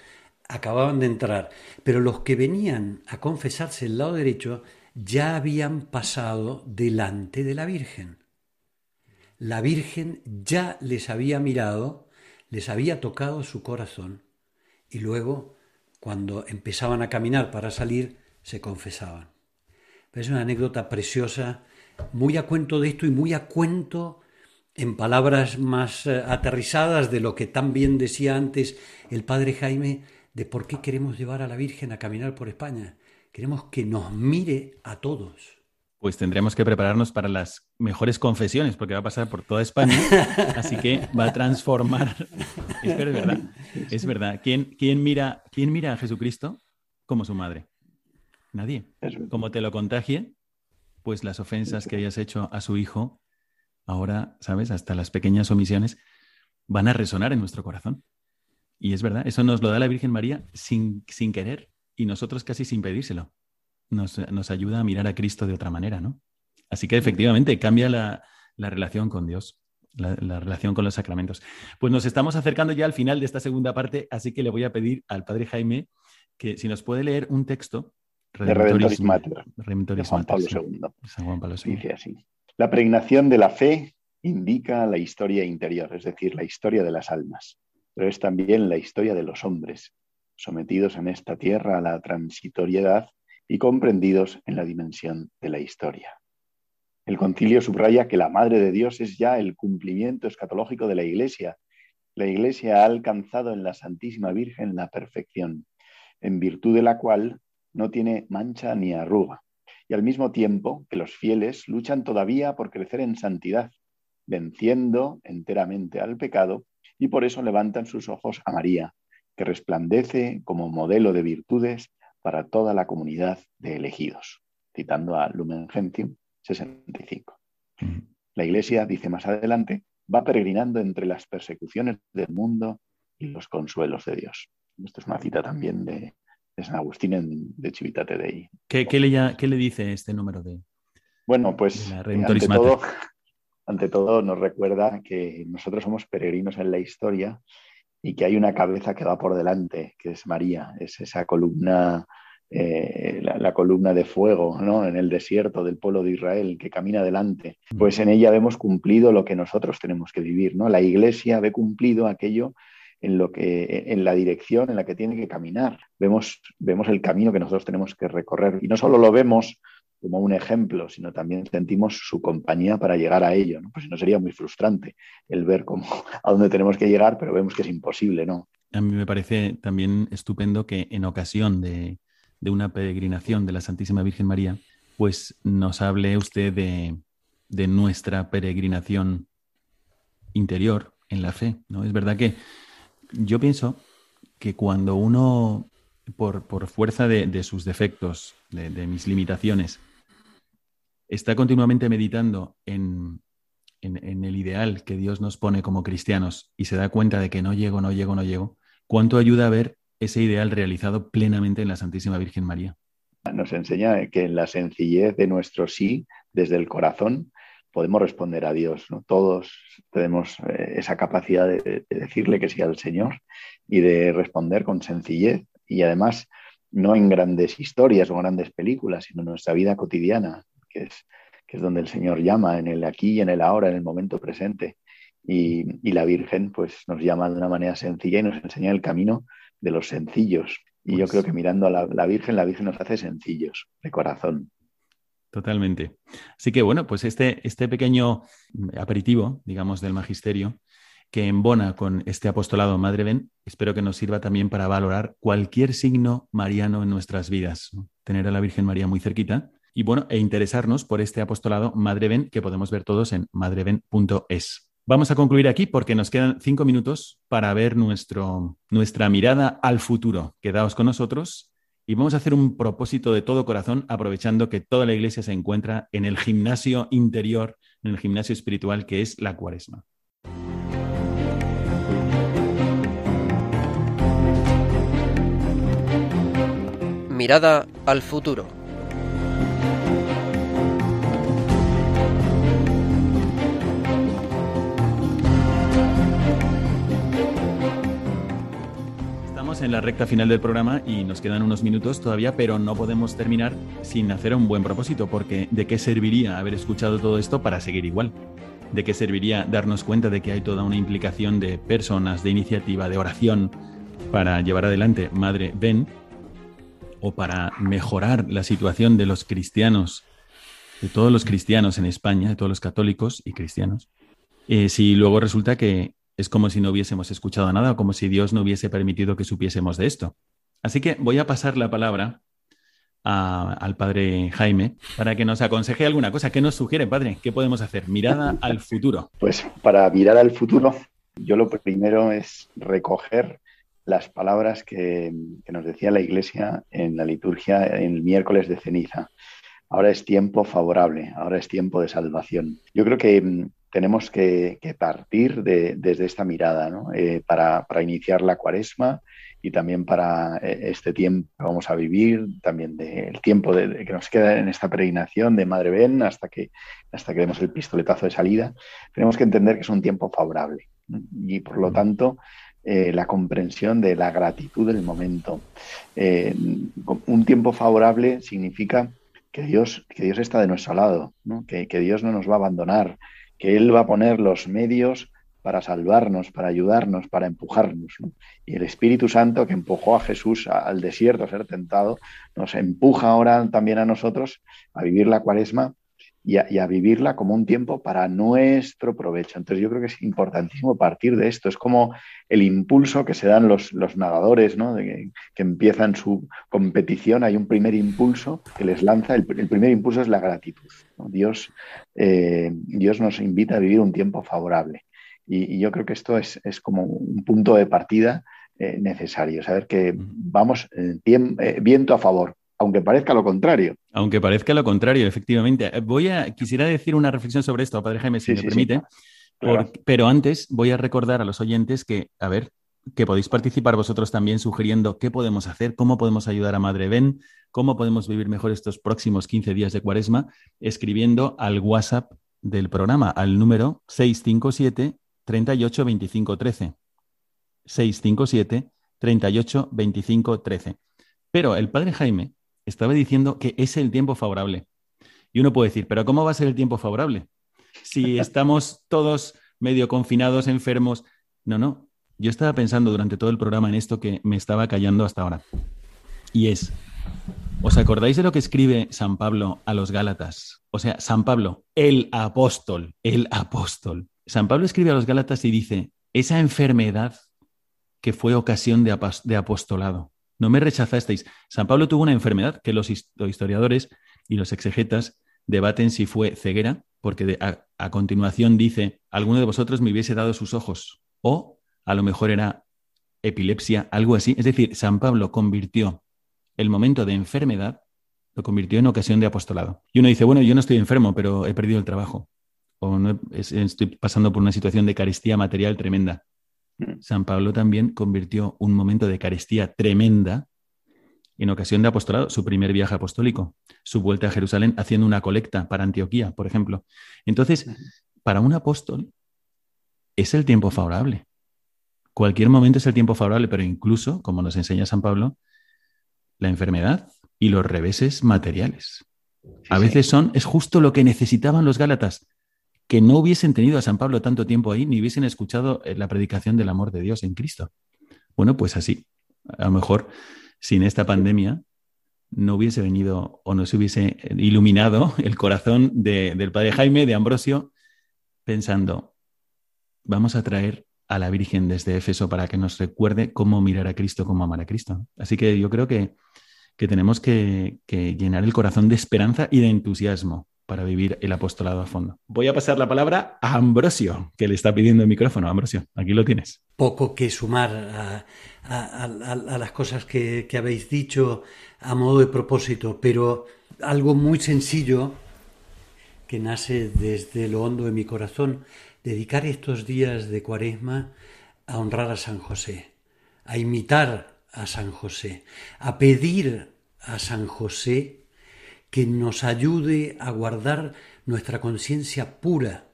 acababan de entrar, pero los que venían a confesarse el lado derecho ya habían pasado delante de la Virgen. La Virgen ya les había mirado, les había tocado su corazón y luego, cuando empezaban a caminar para salir, se confesaban. Es una anécdota preciosa, muy a cuento de esto y muy a cuento en palabras más eh, aterrizadas de lo que tan bien decía antes el padre Jaime, de por qué queremos llevar a la Virgen a caminar por España. Queremos que nos mire a todos. Pues tendremos que prepararnos para las mejores confesiones, porque va a pasar por toda España, así que va a transformar. Es verdad, es verdad. ¿Quién, quién, mira, ¿Quién mira a Jesucristo como su madre? Nadie. Como te lo contagie, pues las ofensas que hayas hecho a su hijo, ahora, ¿sabes? Hasta las pequeñas omisiones van a resonar en nuestro corazón. Y es verdad, eso nos lo da la Virgen María sin, sin querer y nosotros casi sin pedírselo. nos, ayuda a mirar a Cristo de otra manera, ¿no? Así que efectivamente cambia la, relación con Dios, la, relación con los sacramentos. Pues nos estamos acercando ya al final de esta segunda parte, así que le voy a pedir al padre Jaime que si nos puede leer un texto. De Mater, de Juan Pablo II. Juan Pablo II. Dice así. La pregnación de la fe indica la historia interior, es decir, la historia de las almas, pero es también la historia de los hombres, sometidos en esta tierra a la transitoriedad y comprendidos en la dimensión de la historia. El concilio subraya que la Madre de Dios es ya el cumplimiento escatológico de la Iglesia. La Iglesia ha alcanzado en la Santísima Virgen la perfección, en virtud de la cual no tiene mancha ni arruga, y al mismo tiempo que los fieles luchan todavía por crecer en santidad, venciendo enteramente al pecado, y por eso levantan sus ojos a María, que resplandece como modelo de virtudes para toda la comunidad de elegidos, citando a Lumen Gentium 65. La Iglesia, dice más adelante, va peregrinando entre las persecuciones del mundo y los consuelos de Dios. Esto es una cita también de, San Agustín en, de Civitate Dei. ¿Qué, qué, le, ¿Qué, le, dice este número de.? Bueno, pues ante todo, ante todo nos recuerda que nosotros somos peregrinos en la historia y que hay una cabeza que va por delante, que es María, es esa columna, eh, la, columna de fuego ¿no? en el desierto del pueblo de Israel que camina adelante. Pues en ella vemos cumplido lo que nosotros tenemos que vivir. ¿no? La iglesia ve cumplido aquello en, lo que, en la dirección en la que tiene que caminar. Vemos, vemos el camino que nosotros tenemos que recorrer. Y no solo lo vemos como un ejemplo, sino también sentimos su compañía para llegar a ello. Pues si no sería muy frustrante el ver cómo, a dónde tenemos que llegar, pero vemos que es imposible, ¿no? A mí me parece también estupendo que en ocasión de, una peregrinación de la Santísima Virgen María, pues nos hable usted de, de nuestra peregrinación interior en la fe, ¿no? Es verdad que yo pienso que cuando uno, por, por fuerza de, sus defectos, de, mis limitaciones, está continuamente meditando en, el ideal que Dios nos pone como cristianos y se da cuenta de que no llego, no llego, no llego, ¿cuánto ayuda a ver ese ideal realizado plenamente en la Santísima Virgen María? Nos enseña que en la sencillez de nuestro sí, desde el corazón, podemos responder a Dios. ¿no? Todos tenemos eh, esa capacidad de, decirle que sí al Señor y de responder con sencillez y además no en grandes historias o grandes películas, sino en nuestra vida cotidiana, que es, que es donde el Señor llama, en el aquí y en el ahora, en el momento presente. Y, la Virgen pues nos llama de una manera sencilla y nos enseña el camino de los sencillos. Y yo pues creo que mirando a la, Virgen, la Virgen nos hace sencillos, de corazón. Totalmente. Así que bueno, pues este, este pequeño aperitivo, digamos, del magisterio, que embona con este apostolado Madre Ven, espero que nos sirva también para valorar cualquier signo mariano en nuestras vidas. Tener a la Virgen María muy cerquita y bueno, e interesarnos por este apostolado Madre Ven que podemos ver todos en madreven.es. Vamos a concluir aquí porque nos quedan cinco minutos para ver nuestro, nuestra mirada al futuro. Quedaos con nosotros y vamos a hacer un propósito de todo corazón aprovechando que toda la iglesia se encuentra en el gimnasio interior, en el gimnasio espiritual que es la cuaresma. Mirada al futuro. En la recta final del programa y nos quedan unos minutos todavía, pero no podemos terminar sin hacer un buen propósito, porque ¿de qué serviría haber escuchado todo esto para seguir igual? ¿De qué serviría darnos cuenta de que hay toda una implicación de personas, de iniciativa, de oración para llevar adelante Madre Ven? o para mejorar la situación de los cristianos, de todos los cristianos en España, de todos los católicos y cristianos, eh, si luego resulta que es como si no hubiésemos escuchado nada o como si Dios no hubiese permitido que supiésemos de esto. Así que voy a pasar la palabra al padre Jaime para que nos aconseje alguna cosa. ¿Qué nos sugiere, padre? ¿Qué podemos hacer? Mirada al futuro. Pues para mirar al futuro, yo lo primero es recoger las palabras que, nos decía la Iglesia en la liturgia en el miércoles de ceniza. Ahora es tiempo favorable, ahora es tiempo de salvación. Yo creo que, tenemos que, partir desde esta mirada eh, para, iniciar la cuaresma y también para eh, este tiempo que vamos a vivir, también del tiempo de, que nos queda en esta peregrinación de Madre Ben hasta que, hasta que demos el pistoletazo de salida, tenemos que entender que es un tiempo favorable y por lo tanto eh, la comprensión de la gratitud del momento. un tiempo favorable significa que Dios, que Dios está de nuestro lado, que, que Dios no nos va a abandonar, que Él va a poner los medios para salvarnos, para ayudarnos, para empujarnos. Y el Espíritu Santo que empujó a Jesús al desierto a ser tentado, nos empuja ahora también a nosotros a vivir la cuaresma y a, vivirla como un tiempo para nuestro provecho. Entonces yo creo que es importantísimo partir de esto. Es como el impulso que se dan los, los nadadores, ¿no? que, empiezan su competición. Hay un primer impulso que les lanza. El, primer impulso es la gratitud. Dios, eh, Dios nos invita a vivir un tiempo favorable. Y, yo creo que esto es, como un punto de partida eh, necesario, saber que vamos eh, viento a favor, aunque parezca lo contrario. Aunque parezca lo contrario, efectivamente. Voy a, quisiera decir una reflexión sobre esto, Padre Jaime, si me permite. pero antes voy a recordar a los oyentes que, a ver, que podéis participar vosotros también sugiriendo qué podemos hacer, cómo podemos ayudar a Madre Ben, cómo podemos vivir mejor estos próximos 15 días de cuaresma, escribiendo al WhatsApp del programa, al número 657 38 25 13. 657 38 25 13. Pero el Padre Jaime estaba diciendo que es el tiempo favorable. Y uno puede decir, pero ¿cómo va a ser el tiempo favorable? Si estamos todos medio confinados, enfermos. No, no. Yo estaba pensando durante todo el programa en esto que me estaba callando hasta ahora. Y es, ¿os acordáis de lo que escribe San Pablo a los Gálatas? O sea, San Pablo, el apóstol, el apóstol. San Pablo escribe a los Gálatas y dice, esa enfermedad que fue ocasión de apostolado, no me rechazasteis. San Pablo tuvo una enfermedad que los historiadores y los exegetas debaten si fue ceguera, porque a, continuación dice, alguno de vosotros me hubiese dado sus ojos, o a lo mejor era epilepsia, algo así. Es decir, San Pablo convirtió el momento de enfermedad, lo convirtió en ocasión de apostolado. Y uno dice, bueno, yo no estoy enfermo, pero he perdido el trabajo, o no, estoy pasando por una situación de carestía material tremenda. Mm. San Pablo también convirtió un momento de carestía tremenda en ocasión de apostolado, su primer viaje apostólico, su vuelta a Jerusalén haciendo una colecta para Antioquía, por ejemplo. Entonces, para un apóstol es el tiempo favorable. Cualquier momento es el tiempo favorable, pero incluso, como nos enseña San Pablo, la enfermedad y los reveses materiales. A veces son, es justo lo que necesitaban los Gálatas, que no hubiesen tenido a San Pablo tanto tiempo ahí ni hubiesen escuchado eh, la predicación del amor de Dios en Cristo. Bueno, pues así. A lo mejor sin esta pandemia no hubiese venido o no se hubiese iluminado el corazón del padre Jaime, de Ambrosio, pensando, vamos a traer a la Virgen desde Éfeso para que nos recuerde cómo mirar a Cristo, cómo amar a Cristo. Así que yo creo que, tenemos que llenar el corazón de esperanza y de entusiasmo para vivir el apostolado a fondo. Voy a pasar la palabra a Ambrosio, que le está pidiendo el micrófono. Ambrosio, aquí lo tienes. Poco que sumar a, las cosas que, que, habéis dicho a modo de propósito, pero algo muy sencillo que nace desde lo hondo de mi corazón, dedicar estos días de cuaresma a honrar a San José, a imitar a San José, a pedir a San José que nos ayude a guardar nuestra conciencia pura,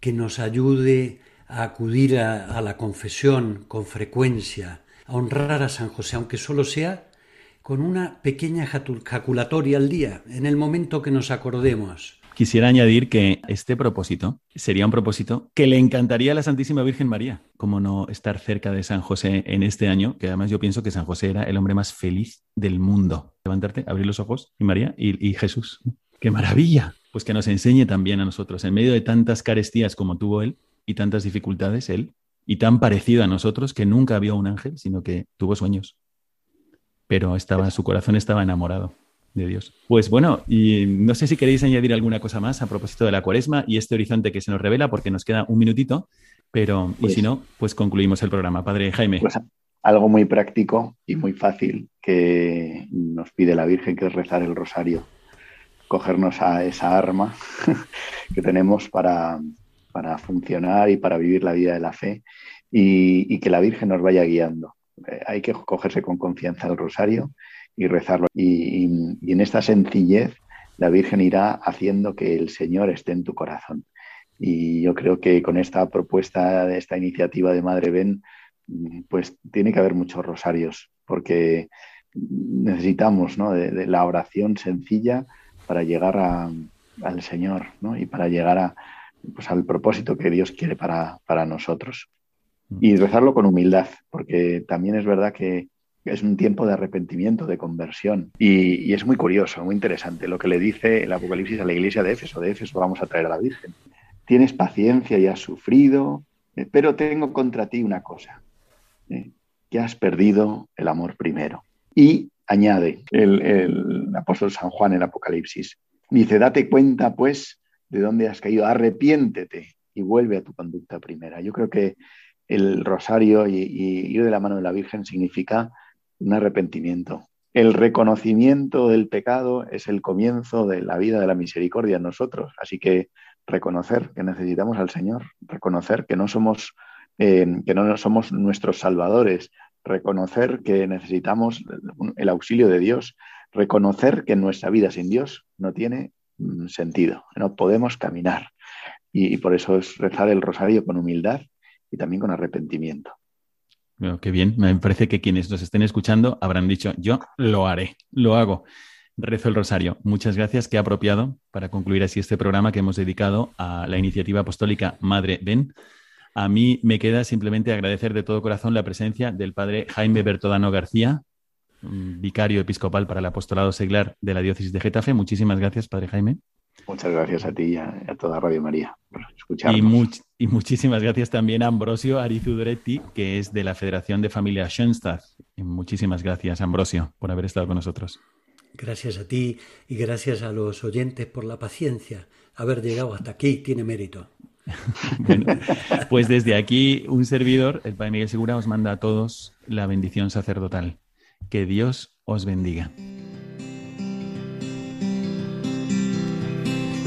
que nos ayude a acudir a, la confesión con frecuencia, a honrar a San José, aunque solo sea con una pequeña jaculatoria al día, en el momento que nos acordemos. Quisiera añadir que este propósito sería un propósito que le encantaría a la Santísima Virgen María, como no estar cerca de San José en este año, que además yo pienso que San José era el hombre más feliz del mundo. Levantarte, abrir los ojos, y María y, Jesús. ¡Qué maravilla! Pues que nos enseñe también a nosotros, en medio de tantas carestías como tuvo él y tantas dificultades él, y tan parecido a nosotros que nunca vio un ángel, sino que tuvo sueños. Pero estaba, su corazón estaba enamorado de Dios. Pues bueno, y no sé si queréis añadir alguna cosa más a propósito de la cuaresma y este horizonte que se nos revela, porque nos queda un minutito, pero y si pues no, pues concluimos el programa. Padre Jaime. Pues algo muy práctico y muy fácil que nos pide la Virgen, que es rezar el rosario, cogernos a esa arma que tenemos para, para funcionar y para vivir la vida de la fe y, que la Virgen nos vaya guiando. Eh, hay que cogerse con confianza el rosario y rezarlo. Y, en esta sencillez la Virgen irá haciendo que el Señor esté en tu corazón. Y yo creo que con esta propuesta, de esta iniciativa de Madre Ben, pues tiene que haber muchos rosarios, porque necesitamos de, la oración sencilla para llegar al Señor y para llegar a, pues, al propósito que Dios quiere para, para nosotros. Mm. Y rezarlo con humildad, porque también es verdad que es un tiempo de arrepentimiento, de conversión. Y, es muy curioso, muy interesante lo que le dice el Apocalipsis a la iglesia de Éfeso. De Éfeso vamos a traer a la Virgen. Tienes paciencia y has sufrido, eh, pero tengo contra ti una cosa, eh, que has perdido el amor primero. Y añade el, apóstol San Juan en el Apocalipsis, dice, date cuenta pues de dónde has caído, arrepiéntete y vuelve a tu conducta primera. Yo creo que el rosario y, ir de la mano de la Virgen significa un arrepentimiento. El reconocimiento del pecado es el comienzo de la vida de la misericordia en nosotros. Así que reconocer que necesitamos al Señor, reconocer que no somos, eh, que no somos nuestros salvadores, reconocer que necesitamos el auxilio de Dios, reconocer que nuestra vida sin Dios no tiene mm, sentido, no podemos caminar. Y, por eso es rezar el rosario con humildad y también con arrepentimiento. Qué bien, me parece que quienes nos estén escuchando habrán dicho, yo lo haré, lo hago. Rezo el rosario. Muchas gracias, qué apropiado para concluir así este programa que hemos dedicado a la iniciativa apostólica Madre Ven. A mí me queda simplemente agradecer de todo corazón la presencia del padre Jaime Bertodano García, vicario episcopal para el apostolado seglar de la diócesis de Getafe. Muchísimas gracias, Padre Jaime. Muchas gracias a ti y a, toda Radio María por escucharnos. Y, muchísimas gracias también a Ambrosio Arizudretti, que es de la Federación de Familia Schoenstatt. muchísimas gracias, Ambrosio, por haber estado con nosotros. Gracias a ti y gracias a los oyentes por la paciencia. Haber llegado hasta aquí tiene mérito. bueno, pues desde aquí un servidor, el Padre Miguel Segura, os manda a todos la bendición sacerdotal. Que Dios os bendiga.